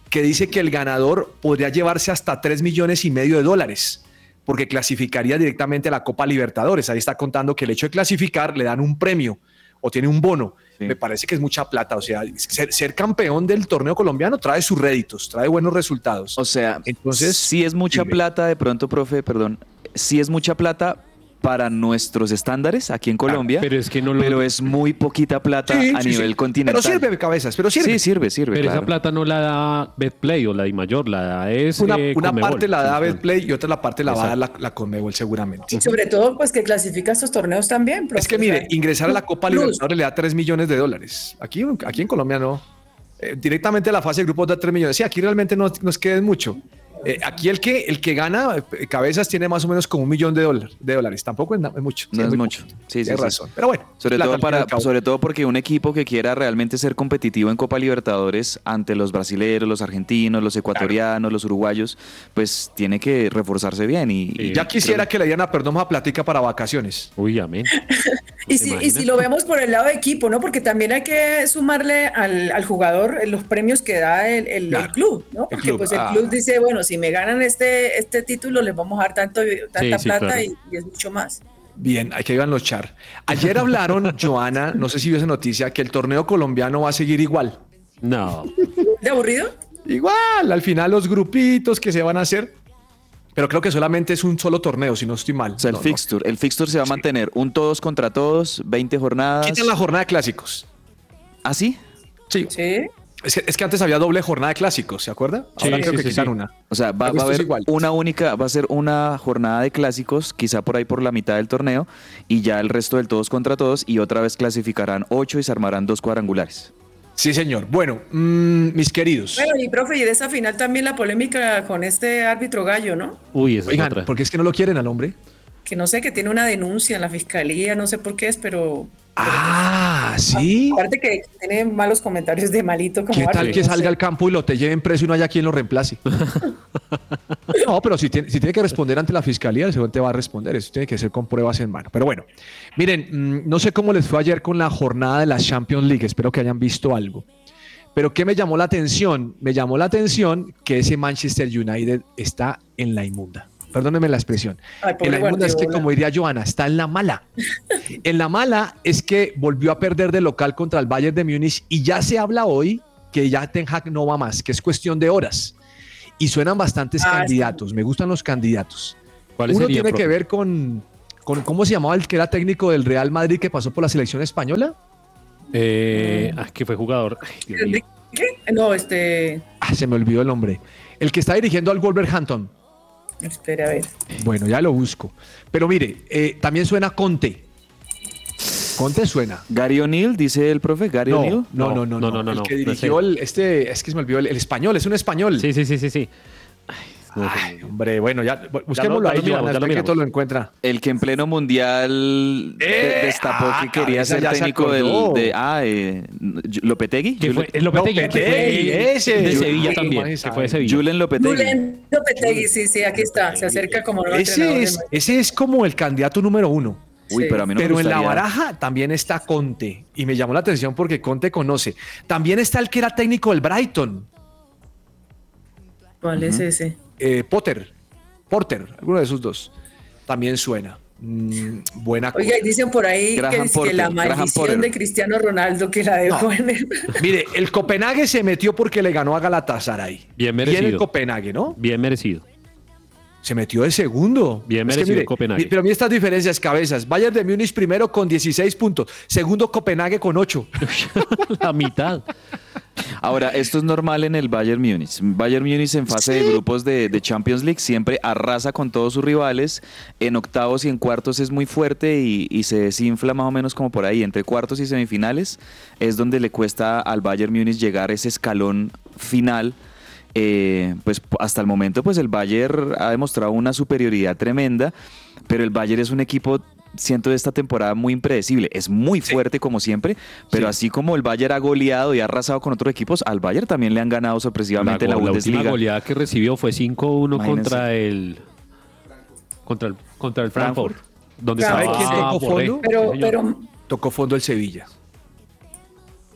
que dice que el ganador podría llevarse hasta 3 millones y medio de dólares, porque clasificaría directamente a la Copa Libertadores. Ahí está contando que el hecho de clasificar le dan un premio o tiene un bono. Sí. Me parece que es mucha plata. O sea, ser, ser campeón del torneo colombiano trae sus réditos, trae buenos resultados. O sea, Entonces, sí es mucha plata, de pronto, profe, perdón, sí es mucha plata para nuestros estándares aquí en Colombia, Pero es que no lo. pero es muy poquita plata Sí, a sí, nivel sí. continental. Pero sirve, cabezas, pero sirve. Sí, sirve, sirve. pero claro. esa plata no la da Betplay o la Di Mayor, la da es. Una, eh, una parte la da. Betplay y otra la parte la va a dar la, la Conmebol seguramente. Y sobre todo, pues que clasifica estos torneos también. Es que mire, ingresar a la Copa. Libertadores le da 3 millones de dólares. Aquí, aquí en Colombia no. Eh, directamente a la fase de grupos da 3 millones. Sí, aquí realmente no nos queda mucho. Eh, aquí el que, el que gana eh, cabezas tiene más o menos como un millón de, dólar- de dólares. Tampoco es, es mucho. No Sí, es mucho. poquito. Sí, sí, sí. razón. Pero bueno. Sobre todo, para, sobre todo porque un equipo que quiera realmente ser competitivo en Copa Libertadores ante los brasileños, los argentinos, los ecuatorianos, los uruguayos, pues tiene que reforzarse bien. Y, y Ya quisiera creo- que le dieran a Perdomo platica para vacaciones. Uy, amén. (laughs) Y ¿Te si, y si lo vemos por el lado de equipo, ¿no? Porque también hay que sumarle al, al jugador eh, los premios que da el, el- el Claro. club, ¿no? El Porque club, pues el ah. club dice, bueno, si me ganan este, este título, les vamos a dar tanto, tanta sí, plata claro. y, y es mucho más. Bien, hay que iban los char. Ayer hablaron, (laughs) Joana, no sé si vio esa noticia, que el torneo colombiano va a seguir igual. No. ¿De aburrido? Igual, al final los grupitos que se van a hacer. Pero creo que solamente es un solo torneo, si no estoy mal. O sea, el No, no. fixture, el fixture se va a mantener un todos contra todos, 20 jornadas. Quitan la jornada de clásicos. ¿Ah, sí? Sí. Sí. Es que, es que antes había doble jornada de clásicos, ¿se acuerda? Sí, Ahora creo sí, que sí, quitan una. O sea, va, a haber igual. una única, va a ser una jornada de clásicos, quizá por ahí por la mitad del torneo, y ya el resto del todos contra todos, y otra vez clasificarán ocho y se armarán dos cuadrangulares. Sí, señor. Bueno, mm, mis queridos. Bueno, y profe, y de esa final también la polémica con este árbitro gallo, ¿no? Uy, esa es otra. porque es que no lo quieren al hombre. Que no sé, que tiene una denuncia en la fiscalía, no sé por qué es, pero... Ah, sí. Aparte que tiene malos comentarios de malito como ¿Qué tal que no salga sé. al campo y lo te lleven preso y no haya quien lo reemplace? (laughs) No, pero si tiene, si tiene que responder ante la fiscalía, el segundo va a responder. Eso tiene que ser con pruebas en mano. Pero bueno, miren, mm, no sé cómo les fue ayer con la jornada de la Champions League. Espero que hayan visto algo. Pero ¿qué me llamó la atención? Me llamó la atención que ese Manchester United está en la inmunda. Perdónenme la expresión. Ay, en la inmunda es que, como diría Joana, está en la mala. En la mala es que volvió a perder de local contra el Bayern de Múnich y ya se habla hoy que ya Ten Hag no va más, que es cuestión de horas. Y suenan bastantes Ah, sí. candidatos. Me gustan los candidatos. ¿Cuáles Uno tiene que ver con, con, ¿cómo se llamaba el que era técnico del Real Madrid que pasó por la selección española? Eh, ah, que fue jugador. Ay, Dios mío. ¿Qué? No, este... Ah, se me olvidó el nombre. El que está dirigiendo al Wolverhampton. Espera, a ver. Bueno, ya lo busco. Pero mire, eh, también suena Conte. Conte suena. Gary O'Neill, dice el profe, Gary No, O'Neill. no, no, no, No, no, no, no, El que no dirigió sé. el, este, es que se me olvidó el, el español, es un español. Sí, sí, sí, sí, sí. No, Ay, hombre, bueno, ya busquémoslo ya ahí, lo ya lo miramos. todo lo encuentra. El que en pleno mundial ¡Eh! destapó Ah, que quería cabeza, ser ya se técnico del, de ah, eh, Lopetegui. Fue, Lopetegui, fue Lopetegui, ese. de Sevilla también, imagínese. que fue de Sevilla. Julen Lopetegui. Julen Lopetegui, sí, sí, aquí está. Se acerca como Ese es, ese es como el candidato número uno. Uy, Sí. pero a mí no Pero me en la baraja también está Conte. Y me llamó la atención porque Conte conoce. También está el que era técnico del Brighton, ¿Cuál es ese? Eh, Potter. Porter, alguno de esos dos. También suena. Mm, buena cosa. Oiga, y dicen por ahí que, es que Porter, la maldición de Cristiano Ronaldo que la dejó en el... (laughs) Mire, el Copenhague se metió porque le ganó a Galatasaray. Bien el merecido. Copenhague, ¿no? Bien merecido. Se metió de segundo. Bien Es que merecido mire, el Copenhague. Pero mira estas diferencias, cabezas. Bayern de Múnich primero con 16 puntos. Segundo Copenhague con 8. (laughs) La mitad. Ahora, esto es normal en el Bayern Múnich. Bayern Múnich en fase de grupos de, de Champions League siempre arrasa con todos sus rivales. En octavos y en cuartos es muy fuerte y, y se desinfla más o menos como por ahí. Entre cuartos y semifinales es donde le cuesta al Bayern Múnich llegar a ese escalón final. Eh, pues hasta el momento pues el Bayern ha demostrado una superioridad tremenda, pero el Bayern es un equipo siento de esta temporada muy impredecible, es muy fuerte como siempre, pero Sí. así como el Bayern ha goleado y ha arrasado con otros equipos, al Bayern también le han ganado sorpresivamente la, la, go- la última Bundesliga. goleada que recibió fue 5-1 Imagínense. contra el contra el contra el Frankfurt, donde ¿Sabe estaba quién tocó fondo? Pero, Sí, señor. pero Tocó fondo el Sevilla.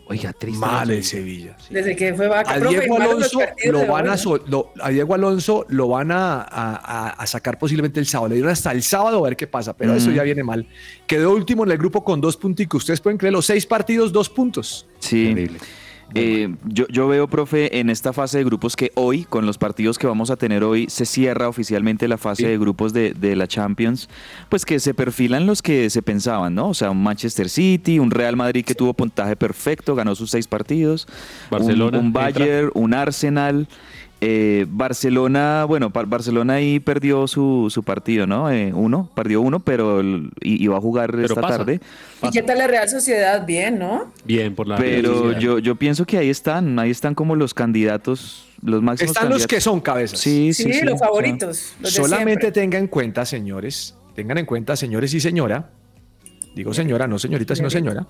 Oiga, triste. Mal el Sevilla. Desde que fue vaca, A profe, Diego Alonso lo van a, Diego Alonso lo van a, a- a- a sacar posiblemente el sábado. Le dieron hasta el sábado a ver qué pasa, pero eso ya viene mal. Quedó último en el grupo con dos punticos. Ustedes pueden creer los seis partidos, dos puntos. Sí. Terrible. Eh, yo, yo veo, profe, en esta fase de grupos que hoy, con los partidos que vamos a tener hoy, se cierra oficialmente la fase Sí. de grupos de, de la Champions, pues que se perfilan los que se pensaban, ¿no? O sea, un Manchester City, un Real Madrid que tuvo puntaje perfecto, ganó sus seis partidos, un- Barcelona, un, entra. Bayern, un Arsenal. Eh, Barcelona, bueno, Bar- Barcelona ahí perdió su, su partido, ¿no? Eh, uno, perdió uno, pero va a jugar Pero esta pasa. tarde. ¿Y qué tal la Real Sociedad? Bien, ¿no? Bien por la Pero yo, yo pienso que ahí están, ahí están como los candidatos, los máximos Están los que son cabezas. Sí, sí, Sí, sí. los o sea, favoritos. Los de Solamente siempre. tenga en cuenta, señores, tengan en cuenta, señores y señora, digo señora, no señorita, sino señora,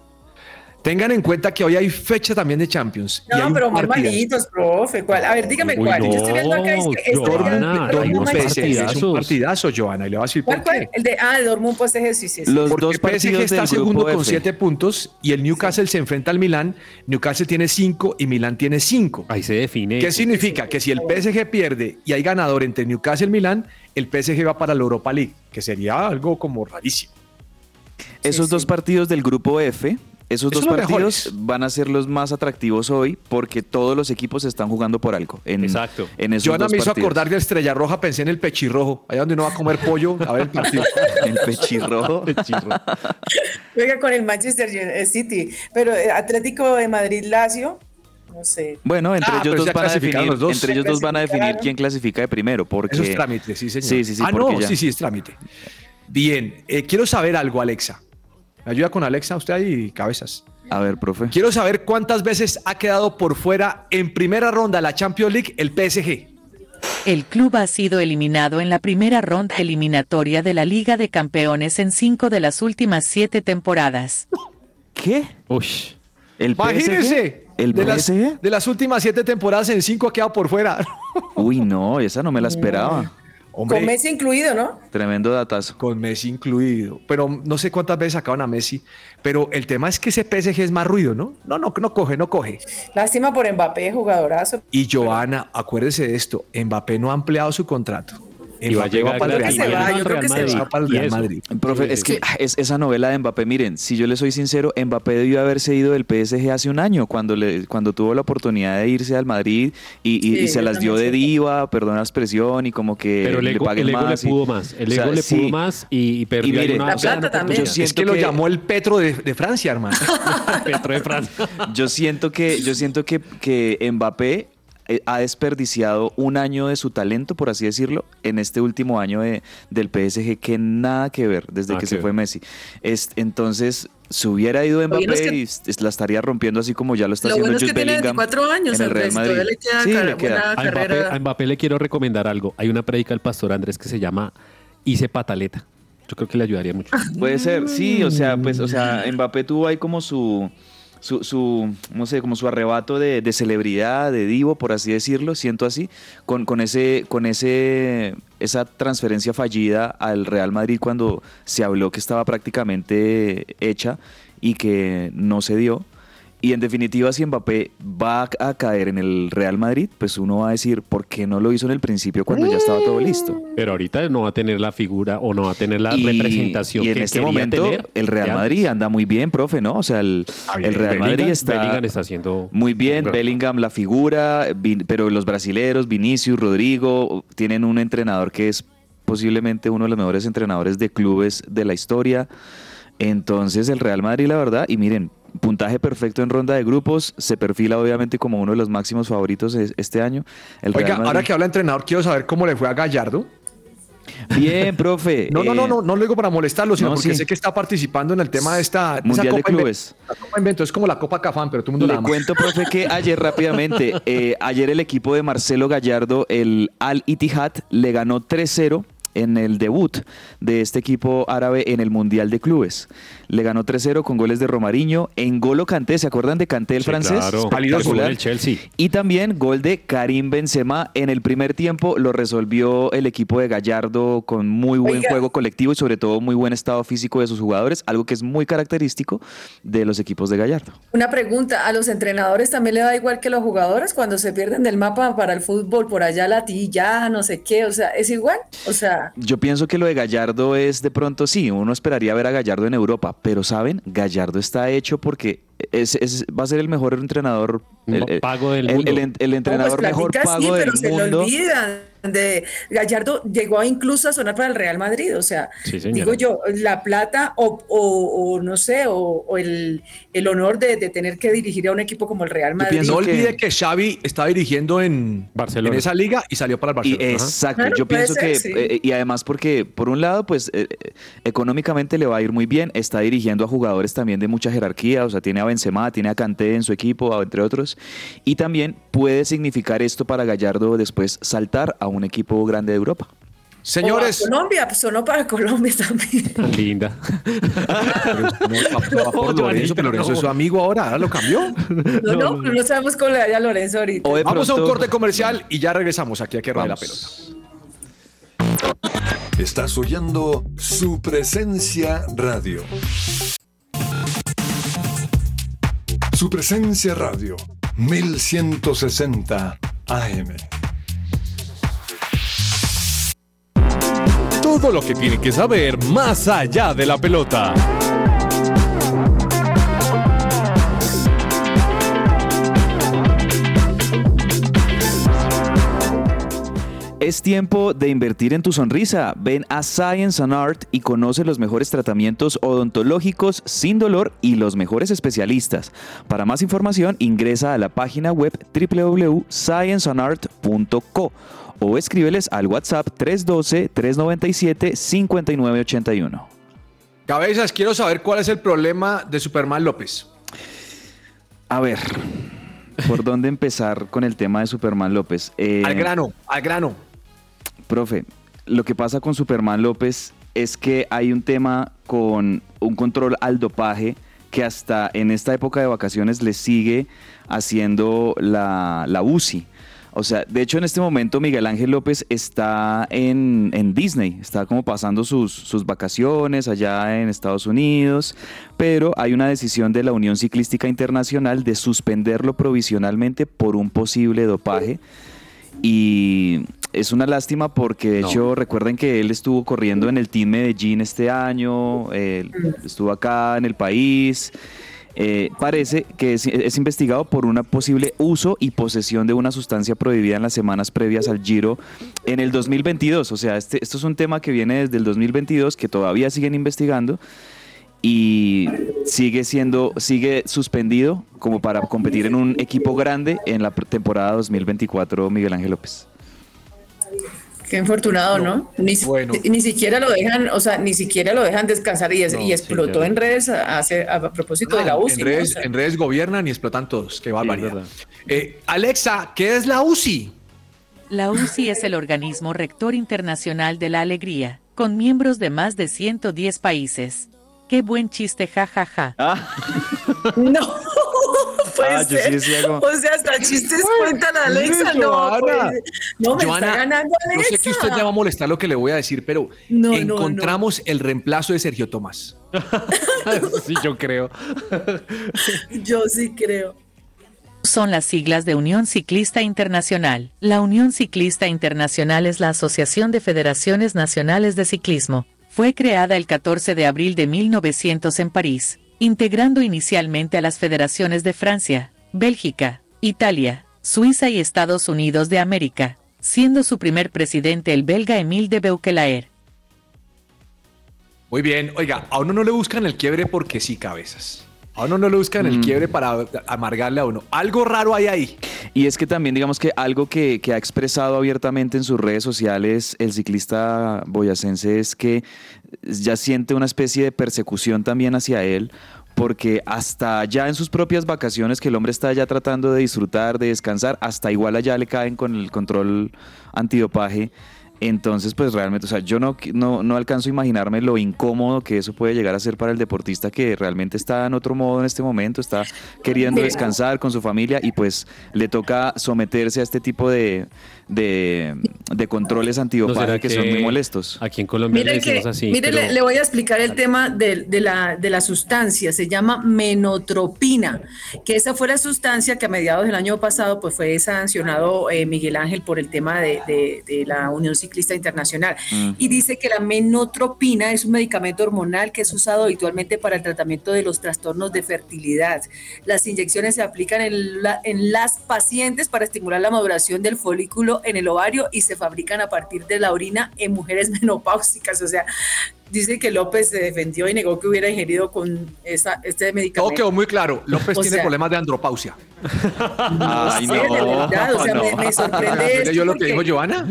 tengan en cuenta que hoy hay fecha también de Champions. y hay No, pero muy malitos, profe. ¿Cuál? A ver, dígame Uy, cuál. Yo estoy viendo acá. Es que no, este Dortmund PSG es un partidazo, Joana, y le voy a decir ¿Cuál, por cuál? qué. El de, ah, Dortmund PSG, sí, sí. sí. Los Porque dos PSG está segundo con siete puntos y el Newcastle se enfrenta al Milán. Newcastle tiene cinco y Milán tiene cinco. Ahí se define. ¿Qué significa? Que si el PSG pierde y hay ganador entre Newcastle y Milán, el PSG va para la Europa League, que sería algo como rarísimo. Esos Sí, dos sí. partidos del grupo F, esos dos partidos mejores. van a ser los más atractivos hoy porque todos los equipos están jugando por algo. En, Exacto. En esos Joana dos me hizo partidos. acordar de Estrella Roja, pensé en el pechirrojo, allá donde uno va a comer pollo a ver el partido. (laughs) El (laughs) pechirrojo. Juega con el Manchester United- City. Pero eh, Atlético de Madrid, Lazio, no sé. Bueno, entre Ah, ellos ya dos van a definir, los dos. entre ellos dos van a definir quién clasifica de primero, porque Eso es trámite, sí, señor. Sí, sí, sí, Ah, porque no, ya- sí, sí, es trámite. Bien, eh, quiero saber algo, Alexa. ¿Me ayuda con Alexa usted ahí, cabezas? A ver, profe. Quiero saber cuántas veces ha quedado por fuera en primera ronda de la Champions League el PSG. El club ha sido eliminado en la primera ronda eliminatoria de la Liga de Campeones en cinco de las últimas siete temporadas. ¿Qué? Uy, ¿El Imagínense. PSG? ¿El de las, PSG? de las últimas siete temporadas en cinco ha quedado por fuera. Uy, no, esa no me la esperaba. Hombre, Con Messi incluido, ¿no? Tremendo datazo. con Messi incluido. Pero no sé cuántas veces sacaban a Messi. Pero el tema es que ese PSG es más ruido, ¿no? No, no, no coge, no coge. Lástima por Mbappé, jugadorazo. Y Joana, acuérdese de esto, Mbappé no ha ampliado su contrato. Y va a Mbappé llegar para el gratis. Real Se va, Madrid. yo creo que se va. Va para el Y Real. Madrid. Profe, es que sí. ah, es, esa novela de Mbappé, miren, si yo le soy sincero, Mbappé debió haberse ido del PSG hace un año, cuando, le, cuando tuvo la oportunidad de irse al Madrid y, y- Sí, y se las dio de diva, perdón la expresión, y como que pero el le ego, el ego más. le y- pudo más. El o sea, ego le pudo sí. más y, y perdió una La plata también. Yo Es siento que lo llamó el Petro de, de Francia, hermano. (laughs) Petro de Francia. Yo siento que, yo siento que, que Mbappé ha desperdiciado un año de su talento, por así decirlo, en este último año de- del PSG, que nada que ver desde que que se ver. fue Messi. Es- entonces, si hubiera ido Mbappé, es que- y la estaría rompiendo así como ya lo está Lo haciendo bueno es que tiene Bellingham 24 años, en el Real Madrid. le queda Sí, cara- le queda. buena- A Mbappé, carrera. a Mbappé le quiero recomendar algo. Hay una predica del pastor Andrés que se llama Hice Pataleta. Yo creo que le ayudaría mucho. Puede ser, sí, o sea, pues, o sea, Mbappé tuvo ahí como su, su, su, no sé, como su arrebato de, de celebridad, de divo, por así decirlo, siento así, con, con ese, con ese, esa transferencia fallida al Real Madrid cuando se habló que estaba prácticamente hecha y que no se dio. Y en definitiva, si Mbappé va a caer en el Real Madrid, pues uno va a decir, ¿por qué no lo hizo en el principio cuando ya estaba todo listo? Pero ahorita no va a tener la figura o no va a tener la y, representación y en que este momento tener el Real. Madrid anda muy bien, profe, ¿no? O sea, el, el Real Madrid está, Bellingham está haciendo muy bien. Bellingham la figura, pero los brasileros, Vinicius, Rodrigo, tienen un entrenador que es posiblemente uno de los mejores entrenadores de clubes de la historia. Entonces el Real Madrid, la verdad, y miren, puntaje perfecto en ronda de grupos, se perfila obviamente como uno de los máximos favoritos es- este año. El Oiga, Madrid. ahora que habla entrenador, quiero saber cómo le fue a Gallardo. Bien, profe. (laughs) No, no, no, eh, no, no lo digo para molestarlo, sino no, porque sí. sé que está participando en el tema de esta de esa Mundial de Copa Inven- Clubes. La Copa Invento es como la Copa Cafán, pero todo el mundo la Le ama. cuento, profe, que (laughs) ayer rápidamente, eh, ayer el equipo de Marcelo Gallardo, el Al Ittihad, le ganó 3-0 en el debut de este equipo árabe en el Mundial de Clubes. Le ganó 3-0 con goles de Romariño, en Golo Kanté, ¿se acuerdan de Kanté el Sí, francés? claro. El Chelsea. Y también gol de Karim Benzema en el primer tiempo lo resolvió el equipo de Gallardo con muy buen Oiga. juego colectivo y sobre todo muy buen estado físico de sus jugadores, algo que es muy característico de los equipos de Gallardo. Una pregunta, ¿a los entrenadores también le da igual que los jugadores cuando se pierden del mapa para el fútbol, por allá latilla, no sé qué? O sea, ¿es igual? O sea, Yo pienso que lo de Gallardo es de pronto, sí, uno esperaría ver a Gallardo en Europa, pero saben, Gallardo está hecho porque es, es- va a ser el mejor entrenador, el, el- pago del el- mundo. el en- el entrenador pues mejor platica, sí, pago pero del se le mundo. olvida de Gallardo llegó incluso a sonar para el Real Madrid, o sea, Sí, digo yo, la plata o, o- o no sé, o, o el, el honor de, de tener que dirigir a un equipo como el Real Madrid. No que- olvide que Xavi está dirigiendo en, Barcelona. en esa liga y salió para el Barcelona. Exacto, Claro, yo pienso ser, que, sí. eh, y además porque, por un lado, pues eh, eh, económicamente le va a ir muy bien, está dirigiendo a jugadores también de mucha jerarquía, o sea, tiene a Benzema, tiene a Kanté en su equipo, entre otros, y también puede significar esto para Gallardo después saltar a un equipo grande de Europa. Señores, O Colombia, pues, sonó para Colombia también. (laughs) Linda. no, (laughs) por Lorenzo, pero Lorenzo es su amigo ahora, ahora lo cambió. No, no, no, sabemos cómo le vaya a Lorenzo ahorita. Vamos a un corte comercial y ya regresamos aquí a que la pelota. Estás oyendo su presencia radio. Su presencia radio, 1160 AM. Todo lo que tiene que saber más allá de la pelota. Es tiempo de invertir en tu sonrisa. Ven a Science and Art y conoce los mejores tratamientos odontológicos sin dolor y los mejores especialistas. Para más información ingresa a la página web www.scienceandart.co o escríbeles al WhatsApp 312-397-5981. Cabezas, quiero saber cuál es el problema de Superman López. A ver, ¿por dónde empezar con el tema de Superman López? Eh, Al grano, al grano. Profe, lo que pasa con Superman López es que hay un tema con un control al dopaje que hasta en esta época de vacaciones le sigue haciendo la, la UCI. O sea, de hecho en este momento Miguel Ángel López está en, en Disney, está como pasando sus, sus vacaciones allá en Estados Unidos, pero hay una decisión de la Unión Ciclística Internacional de suspenderlo provisionalmente por un posible dopaje. Y es una lástima porque de hecho recuerden que él estuvo corriendo en el Team Medellín este año, él estuvo acá en el país. Eh, parece que es, es investigado por un posible uso y posesión de una sustancia prohibida en las semanas previas al Giro en el 2022. O sea, este, esto es un tema que viene desde el 2022 que todavía siguen investigando y sigue siendo sigue suspendido como para competir en un equipo grande en la temporada 2024 Miguel Ángel López. Qué infortunado, ¿no? Ni, Bueno. ni siquiera lo dejan, o sea, ni siquiera lo dejan descansar y, es- No, y sí, explotó en redes a, propósito de la Ah, UCI. en, redes, O sea, en redes gobiernan y explotan todos. Qué barbaridad. verdad. Eh, Alexa, ¿qué es la UCI? La UCI es el organismo rector internacional de la alegría, con miembros de más de 110 países. Qué buen chiste, jajaja. (laughs) No, puede Ah, yo sí ser. decía como- O sea, hasta chistes cuentan a Alexa. No, Joana. pues, no me Joana, está ganando Yo Alexa. sé que usted le va a molestar lo que le voy a decir, pero No, no, encontramos el reemplazo de Sergio Tomás. (laughs) sí, yo creo. (laughs) Yo sí creo. Son las siglas de Unión Ciclista Internacional. La Unión Ciclista Internacional es la Asociación de Federaciones Nacionales de Ciclismo. Fue creada el 14 de abril de 1900 en París, integrando inicialmente a las federaciones de Francia, Bélgica, Italia, Suiza y Estados Unidos de América, siendo su primer presidente el belga Emile de Beukelaer. Muy bien, oiga, a uno no le buscan el quiebre porque sí, cabezas. A uno no le buscan el quiebre para amargarle a uno. Algo raro hay ahí. Y es que también digamos que algo que, que ha expresado abiertamente en sus redes sociales el ciclista boyacense es que ya siente una especie de persecución también hacia él porque hasta ya en sus propias vacaciones que el hombre está ya tratando de disfrutar, de descansar, hasta igual allá le caen con el control antidopaje. Entonces, pues realmente, o sea, yo no, no, no alcanzo a imaginarme lo incómodo que eso puede llegar a ser para el deportista que realmente está en otro modo en este momento, está queriendo descansar con su familia y pues le toca someterse a este tipo de, de, de controles ¿No antidopaje que, son muy molestos. Aquí en Colombia le Mire, que, decimos así. mire, pero- le, le voy a explicar el tema de, de la, de la sustancia, se llama menotropina, que esa fue la sustancia que a mediados del año pasado pues fue sancionado eh, Miguel Ángel por el tema de, de- de la Unión Ciclista Internacional. Mm. Y dice que la menotropina es un medicamento hormonal que es usado habitualmente para el tratamiento de los trastornos de fertilidad. Las inyecciones se aplican en, la- en las pacientes para estimular la maduración del folículo en el ovario y se fabrican a partir de la orina en mujeres (laughs) menopáusicas. O sea, dice que López se defendió y negó que hubiera ingerido con esa, este Todo medicamento. quedó muy claro. López O tiene sea- problemas de andropausia. Ay, Sí, de verdad, o sea, me, me sorprende esto ¿Leyó lo que dijo Joana?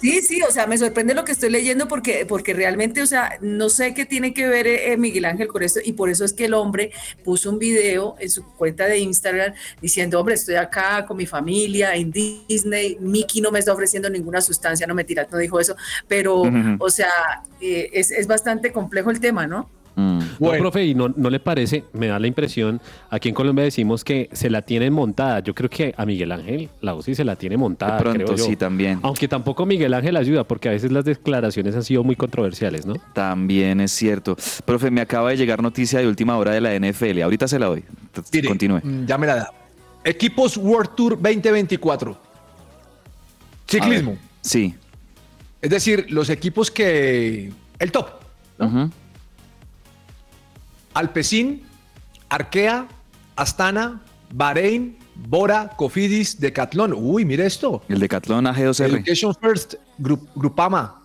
Sí, sí, o sea, me sorprende lo que estoy leyendo porque, porque realmente, o sea, no sé qué tiene que ver eh, Miguel Ángel con esto y por eso es que el hombre puso un video en su cuenta de Instagram diciendo, hombre, estoy acá con mi familia en Disney, Mickey no me está ofreciendo ninguna sustancia, no me tiras, no dijo eso, pero, o sea, eh, es, es bastante complejo el tema, ¿no? Mm. No, Bueno. profe, y no, no le parece, me da la impresión, aquí en Colombia decimos que se la tienen montada. Yo creo que a Miguel Ángel la UCI se la tiene montada. De pronto creo yo. sí también. Aunque tampoco Miguel Ángel ayuda, porque a veces las declaraciones han sido muy controversiales, ¿no? También es cierto. Profe, me acaba de llegar noticia de última hora de la NFL. Ahorita se la doy. Continúe. mm, Ya me la da. Equipos World Tour 2024. Ciclismo. Sí. Es decir, los equipos que. El top. Ujú. Alpecin, Arkea, Astana, Bahrein, Bora, Cofidis, Decathlon. Uy, mire esto. El Decathlon AG2R. Education First, Gru- Grupama,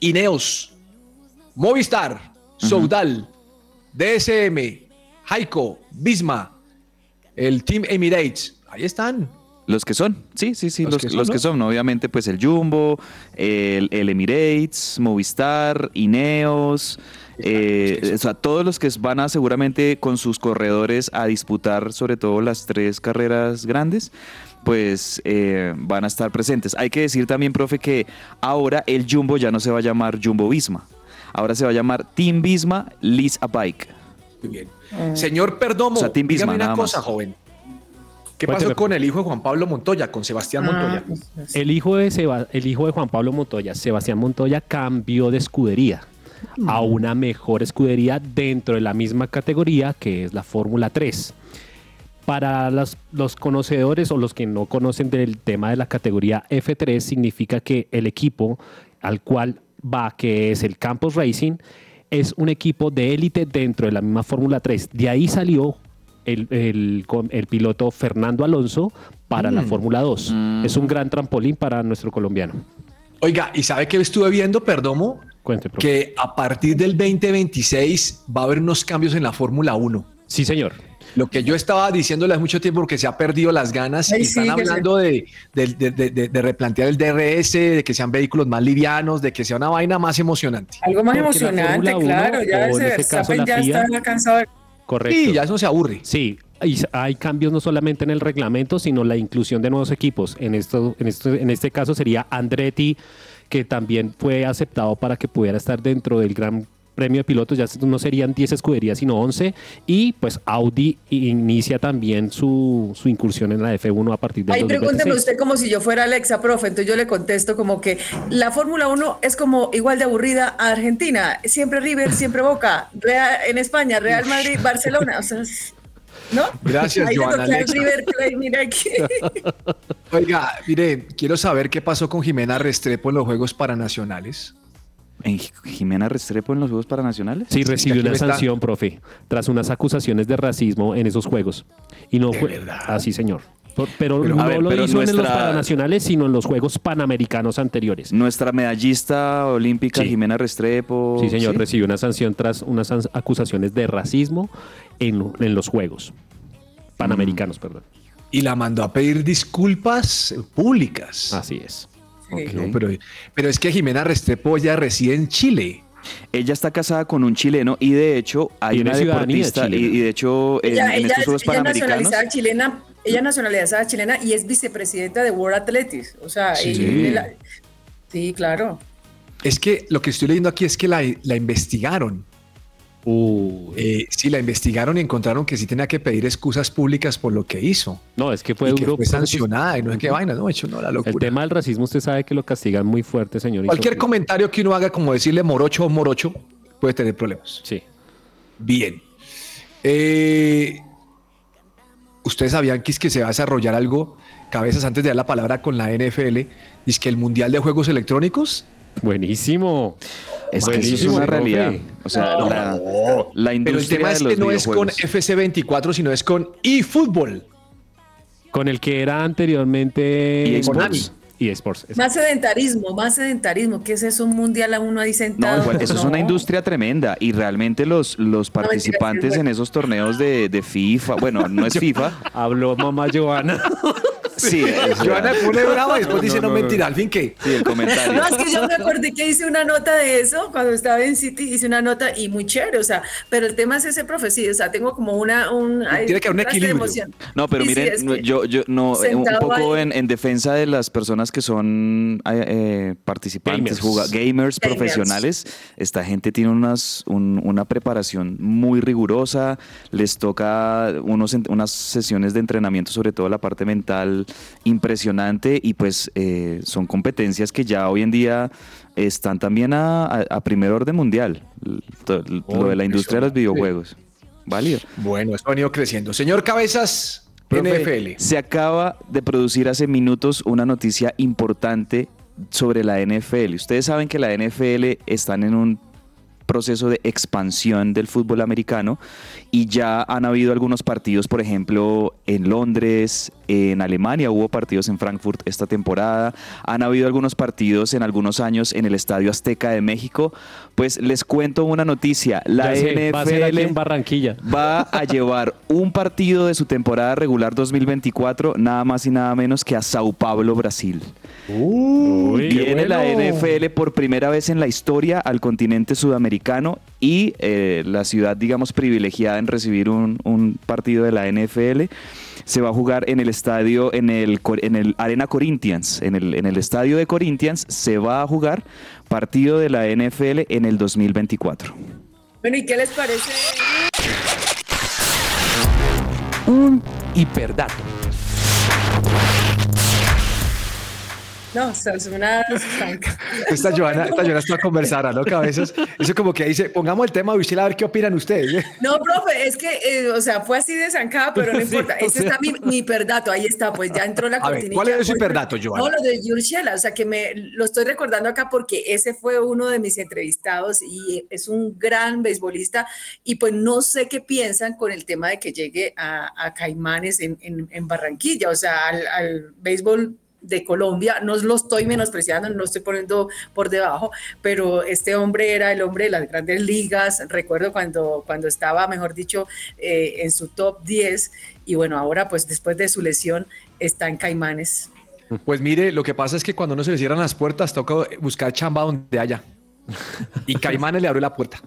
Ineos, Movistar, Soudal, DSM, Haico, Bisma, el Team Emirates. Ahí están. Los que son, sí, sí, sí, Los los, que los son, que ¿no? son, Obviamente, pues el Jumbo, el, el Emirates, Movistar, Ineos, eh, o sea, todos los que van a seguramente con sus corredores a disputar sobre todo las tres carreras grandes, pues eh, van a estar presentes. Hay que decir también, profe, que ahora el Jumbo ya no se va a llamar Jumbo Visma, ahora se va a llamar Team Visma Lease a Bike. Muy bien. Señor Perdomo, O sea, Team Bisma, dígame una cosa, más. joven. ¿Qué Cuénteme. pasó con el hijo de Juan Pablo Montoya, con Sebastián Montoya? El hijo de Seba- el hijo de Juan Pablo Montoya, Sebastián Montoya, cambió de escudería a una mejor escudería dentro de la misma categoría que es la Fórmula 3. Para los, los conocedores o los que no conocen del tema de la categoría F3, significa que el equipo al cual va, que es el Campos Racing, es un equipo de élite dentro de la misma Fórmula 3. De ahí salió el, el- con- el piloto Fernando Alonso para la Fórmula 2. Es un gran trampolín para nuestro colombiano. Oiga, ¿y sabe que estuve viendo, Perdomo? Cuente, profe. Que a partir del 2026 va a haber unos cambios en la Fórmula 1. Sí, señor. Lo que yo estaba diciéndole hace mucho tiempo porque se ha perdido las ganas Ay, y están hablando de, de- de- de- de- de replantear el DRS, de que sean vehículos más livianos, de que sea una vaina más emocionante. Algo más Porque emocionante, claro. Ya ese este caso ya FIA, está cansado de Correcto. Sí, ya eso se aburre. Sí, y hay cambios no solamente en el reglamento, sino la inclusión de nuevos equipos. En, esto, en, esto, en este caso sería Andretti, que también fue aceptado para que pudiera estar dentro del Gran Premio de Pilotos. Ya no serían 10 escuderías, sino 11. Y pues Audi inicia también su, su incursión en la F1 a partir del Ahí pregúnteme 2026. usted como si yo fuera Alexa, profe. Entonces yo le contesto como que la Fórmula 1 es como igual de aburrida a Argentina. Siempre River, siempre Boca. Real, en España, Real Madrid, Barcelona. O sea, es- ¿no? Gracias, Ahí Joana Alexa. River Plate, mira aquí. Oiga, mire, quiero saber qué pasó con Jimena Restrepo en los Juegos Paranacionales. ¿En Jimena Restrepo en los Juegos Paranacionales? Sí, recibió una está- sanción, profe, tras unas acusaciones de racismo en esos juegos. Y no ¿De fue verdad? así, señor. Por- Pero, Pero, no ver, lo pero hizo en los Paranacionales, sino en los Juegos Panamericanos anteriores. Nuestra medallista olímpica Sí. Jimena Restrepo. Sí, señor, recibió una sanción tras unas acusaciones de racismo en, en los Juegos Panamericanos, perdón. Y la mandó a pedir disculpas públicas. Así es. No, pero, pero es que Jimena Restrepo ya reside en Chile. Ella está casada con un chileno y de hecho hay una deportista y, de hecho en, ella, en ella estos es Juegos ella Panamericanos chilena, ella nacionalizada chilena y es vicepresidenta de World Athletics. O sea, Sí. y- y la- sí, claro. Es que lo que estoy leyendo aquí es que la, la investigaron. Uh, Eh, sí, la investigaron y encontraron que sí tenía que pedir excusas públicas por lo que hizo. no, es que fue y que fue sancionada y no sé qué vaina, no, hecho no, la El locura. tema del racismo usted sabe que lo castigan muy fuerte, señor. Cualquier sobre- comentario que uno haga como decirle morocho o morocho puede tener problemas. Sí. Bien. Eh, Ustedes sabían que es que se va a desarrollar algo, cabezas antes de dar la palabra con la NFL, es que el Mundial de Juegos Electrónicos. Buenísimo. Es que eso es Buenísimo, una profe. realidad. O sea, la, la industria Pero el tema de es los que no es con videojuegos. FC24, sino es con eFootball. Con el que era anteriormente Y Konami. Xbox. Y Sports. Más sedentarismo, más sedentarismo. ¿Qué es eso? Un mundial a uno ahí No, sentado. igual, eso es una No. industria tremenda y realmente los, los participantes en esos torneos de, de FIFA, bueno, no es FIFA, (laughs) Habló mamá Giovanna. (laughs) sí, Joana pone brava y después No, dice no, no, no, mentira, al fin que. sí, el comentario. No, es que yo me acordé que hice una nota de eso cuando estaba en City, hice una nota y muy chévere, o sea, pero el tema es ese, profe, sí, o sea, tengo como una, un... Tiene que haber un equilibrio. No, pero Sí, sí, miren, que yo, yo no, eh, un poco en, en defensa de las personas que son eh, participantes, Gamers. juga- gamers, Gamers. profesionales, esta gente tiene unas, un- una preparación muy rigurosa, les toca unos, unas sesiones de entrenamiento, sobre todo la parte mental, impresionante y pues eh, son competencias que ya hoy en día están también a, a- a primer orden mundial, to- lo de la industria de los videojuegos. Válido. Bueno, esto ha venido creciendo. Señor Cabezas, Profe, NFL. Se acaba de producir hace minutos una noticia importante sobre la NFL. Ustedes saben que la NFL están en un proceso de expansión del fútbol americano y ya han habido algunos partidos, por ejemplo, en Londres, en Alemania hubo partidos en Frankfurt esta temporada, han habido algunos partidos en algunos años en el Estadio Azteca de México. Pues les cuento una noticia, la sé, va a ser aquí NFL en Barranquilla. va a llevar un partido de su temporada regular 2024, nada más y nada menos que a Sao Paulo, Brasil. Viene la. NFL por primera vez en la historia al continente sudamericano y eh, la ciudad, digamos, privilegiada en recibir un, un partido de la NFL. Se va a jugar en el estadio, en el, en el Arena Corinthians, en el, en el estadio de Corinthians, se va a jugar partido de la NFL en el 2024. Bueno, ¿y qué les parece? Un hiperdato. No, es una... (laughs) Esta Joana, esta Joana está conversada, ¿no? Cabezas. Eso como que dice, pongamos el tema de a ver qué opinan ustedes. (laughs) No, profe, es que, eh, o sea, fue así de zancada, pero no (laughs) Sí, importa. o sea. está mi, mi hiperdato, ahí está, pues ya entró la A cortinilla. ¿cuál es su Voy- hiperdato, Joana? No, lo de Yurshela, o sea, que me lo estoy recordando acá porque ese fue uno de mis entrevistados y es un gran beisbolista y pues no sé qué piensan con el tema de que llegue a, a Caimanes en, en- en Barranquilla, o sea, al, al béisbol de Colombia, no lo estoy menospreciando, no lo estoy poniendo por debajo, pero este hombre era el hombre de las grandes ligas, recuerdo cuando, cuando estaba, mejor dicho, eh, en su top 10 y bueno, ahora pues después de su lesión está en Caimanes. Pues mire, lo que pasa es que cuando no se le cierran las puertas, toca buscar chamba donde haya. (laughs) Y Caimanes le abrió la puerta.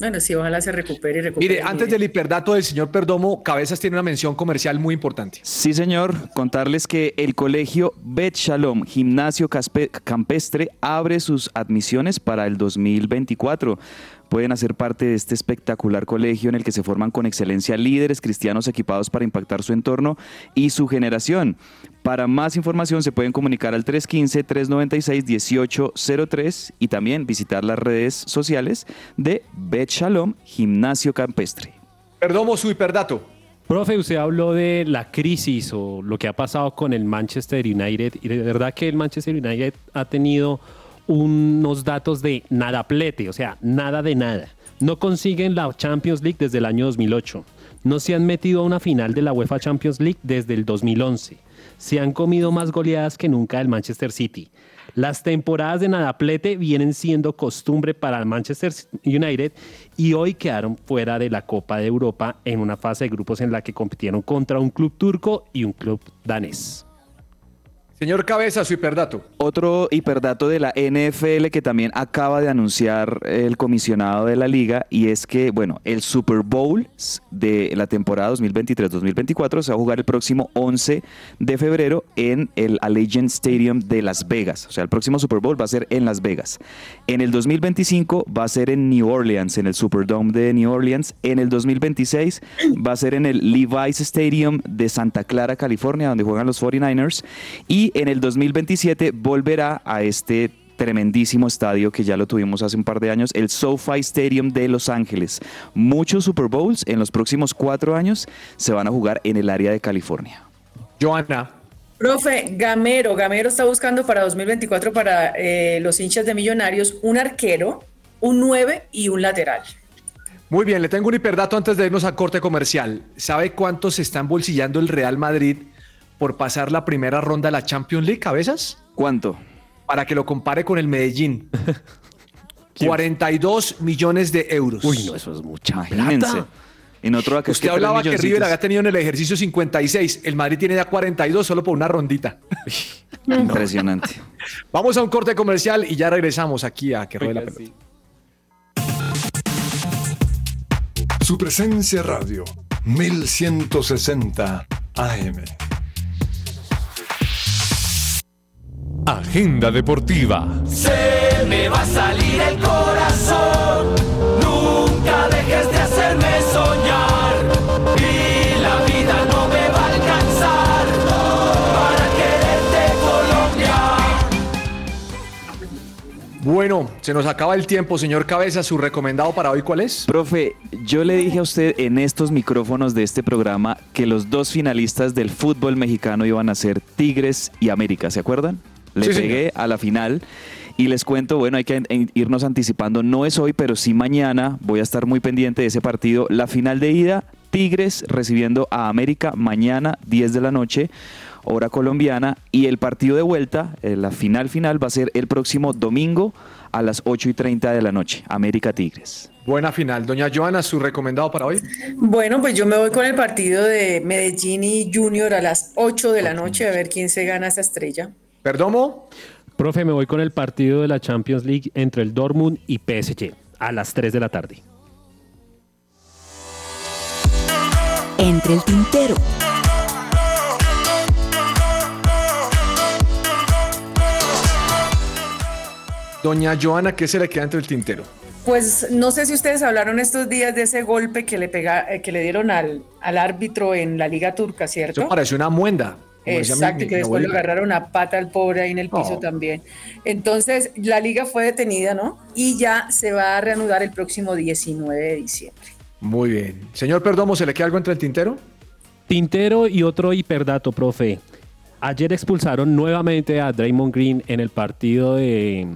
Bueno, sí, ojalá se recupere y recupere. Mire, antes del hiperdato del señor Perdomo, Cabezas tiene una mención comercial muy importante. Sí, señor. Contarles que el colegio Bet Shalom Gimnasio Caspe- Campestre abre sus admisiones para el 2024. Pueden hacer parte de este espectacular colegio en el que se forman con excelencia líderes cristianos equipados para impactar su entorno y su generación. Para más información se pueden comunicar al 315-396-1803 y también visitar las redes sociales de Bet Shalom Gimnasio Campestre. Perdomo, su hiperdato. Profe, usted habló de la crisis o lo que ha pasado con el Manchester United y de verdad que el Manchester United ha tenido unos datos de nadaplete, o sea, nada de nada. No consiguen la Champions League desde el año 2008. No se han metido a una final de la UEFA Champions League desde el 2011. Se han comido más goleadas que nunca el Manchester City. Las temporadas de nadaplete vienen siendo costumbre para el Manchester United y hoy quedaron fuera de la Copa de Europa en una fase de grupos en la que compitieron contra un club turco y un club danés. Señor Cabeza, su hiperdato. Otro hiperdato de la NFL que también acaba de anunciar el comisionado de la liga y es que, bueno, el Super Bowl de la temporada 2023-2024 se va a jugar el próximo 11 de febrero en el Allegiant Stadium de Las Vegas. O sea, el próximo Super Bowl va a ser en Las Vegas. En el 2025 va a ser en New Orleans, en el Superdome de New Orleans. En el 2026 va a ser en el Levi's Stadium de Santa Clara, California, donde juegan los 49ers. Y en el 2027 volverá a este tremendísimo estadio que ya lo tuvimos hace un par de años, el SoFi Stadium de Los Ángeles. Muchos Super Bowls en los próximos cuatro años se van a jugar en el área de California. Joana. Profe, Gamero, Gamero está buscando para 2024 para eh, los hinchas de Millonarios un arquero, un 9 y un lateral. Muy bien, le tengo un hiperdato antes de irnos a corte comercial. ¿Sabe cuánto se está embolsillando el Real Madrid por pasar la primera ronda de la Champions League, cabezas? ¿Cuánto? Para que lo compare con el Medellín. (laughs) 42 millones de euros. Uy, no, eso es mucha Imagínense. plata. En otro acá es Usted hablaba que River había tenido en el ejercicio 56. El Madrid tiene ya 42 solo por una rondita. (laughs) Impresionante. Vamos a un corte comercial y ya regresamos aquí a Que Ruede la Pelota. Su presencia radio 1160 AM. Agenda deportiva. Se me va a salir el corazón. Nunca dejes de hacerme soñar. Y la vida no me va a alcanzar para quererte, Colombia. Bueno, se nos acaba el tiempo, señor Cabeza. ¿Su recomendado para hoy cuál es? Profe, yo le dije a usted en estos micrófonos de este programa que los dos finalistas del fútbol mexicano iban a ser Tigres y América, ¿se acuerdan? Le Sí, señor. pegué a la final y les cuento, bueno, hay que en- irnos anticipando, no es hoy, pero sí mañana, voy a estar muy pendiente de ese partido. La final de ida, Tigres recibiendo a América mañana 10 de la noche, hora colombiana, y el partido de vuelta, eh, la final final, va a ser el próximo domingo a las 8 y 30 de la noche, América Tigres. Buena final. Doña Joana, ¿su recomendado para hoy? Bueno, pues yo me voy con el partido de Medellín y Junior a las 8 de la noche a ver quién se gana esa estrella. ¿Perdomo? Profe, me voy con el partido de la Champions League entre el Dortmund y PSG a las 3 de la tarde. Entre el tintero. Doña Joana, ¿qué se le queda entre el tintero? Pues no sé si ustedes hablaron estos días de ese golpe que le pega, eh, que le dieron al, al árbitro en la Liga Turca, ¿cierto? Eso parece una muenda. Exacto, mi- y que mi después le abuelita. agarraron a pata al pobre ahí en el piso también. Entonces, la liga fue detenida, ¿no? Y ya se va a reanudar el próximo 19 de diciembre. Muy bien. Señor Perdomo, ¿se le queda algo entre el tintero? Tintero y otro hiperdato, profe. Ayer expulsaron nuevamente a Draymond Green en el partido de,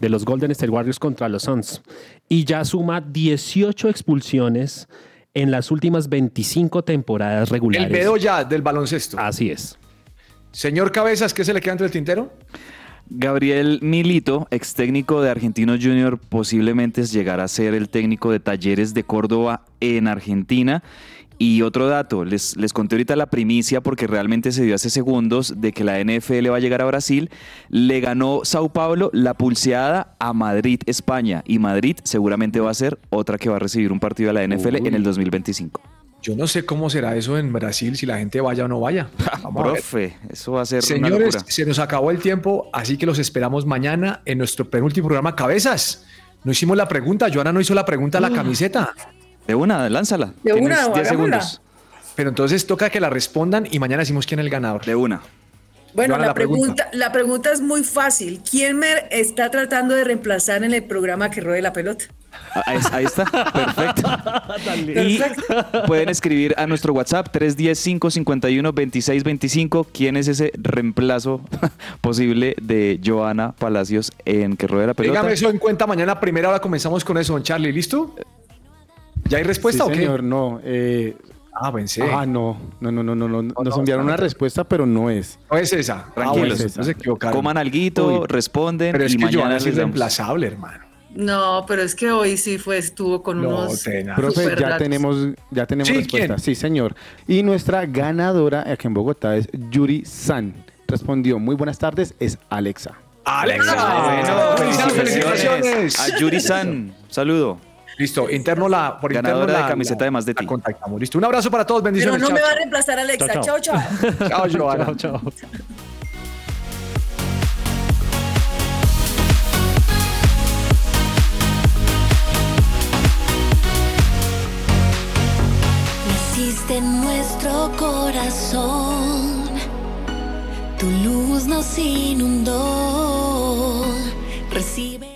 de los Golden State Warriors contra los Suns. Y ya suma 18 expulsiones en las últimas 25 temporadas regulares. El pedo ya del baloncesto. Así es. Señor Cabezas, ¿qué se le queda entre el tintero? Gabriel Milito, ex técnico de Argentinos Junior, posiblemente llegará a ser el técnico de Talleres de Córdoba en Argentina. Y otro dato, les, les conté ahorita la primicia porque realmente se dio hace segundos de que la NFL va a llegar a Brasil. Le ganó Sao Paulo la pulseada a Madrid, España. Y Madrid seguramente va a ser otra que va a recibir un partido de la NFL en el 2025. Yo no sé cómo será eso en Brasil, si la gente vaya o no vaya. (laughs) Vamos a ver. Profe, eso va a ser una Señores, locura. se nos acabó el tiempo, así que los esperamos mañana en nuestro penúltimo programa Cabezas. No hicimos la pregunta, Joana no hizo la pregunta a la camiseta. De una, lánzala. De Tienes una, 10 hagámosla. segundos. Pero entonces toca que la respondan y mañana decimos quién es el ganador. De una. Bueno, la, la pregunta. pregunta, la pregunta es muy fácil. ¿Quién me está tratando de reemplazar en el programa que ruede la pelota? Ah, Ahí, ahí está, perfecto. (laughs) Y pueden escribir a nuestro WhatsApp 310-551-2625 quién es ese reemplazo (laughs) posible de Joana Palacios en Que Ruede la Pelota. Dígame eso en cuenta, mañana primera hora comenzamos con eso, don Charlie, ¿listo? ¿Ya hay respuesta sí, o qué? señor, no. eh, Ah, pensé. Ah, no, no, no, no, no, no. Nos no, enviaron una respuesta, pero no es. No es esa. Tranquilos. Ah, bueno, no se equivocaron. Coman alguito, Uy, responden Pero es y que mañana es reemplazable, hermano. No, pero es que hoy sí fue, estuvo con No, unos. tenaz. Profe, ya tenemos, ya tenemos Sí, respuesta. ¿quién? Sí, señor. Y nuestra ganadora aquí en Bogotá es Yuri San. respondió muy buenas tardes es Alexa. Alexa, felicitaciones. felicitaciones. A Yuri-san, saludo. Listo, interno la, por Ganadora interno la, de camiseta de más de la ti. contactamos. Listo, un abrazo para todos, Pero bendiciones. no chao, me va a reemplazar Alexa. Chao, Chao, chao. (laughs) Chao, chao. Naciste en nuestro corazón, tu luz nos inundó. Recibe.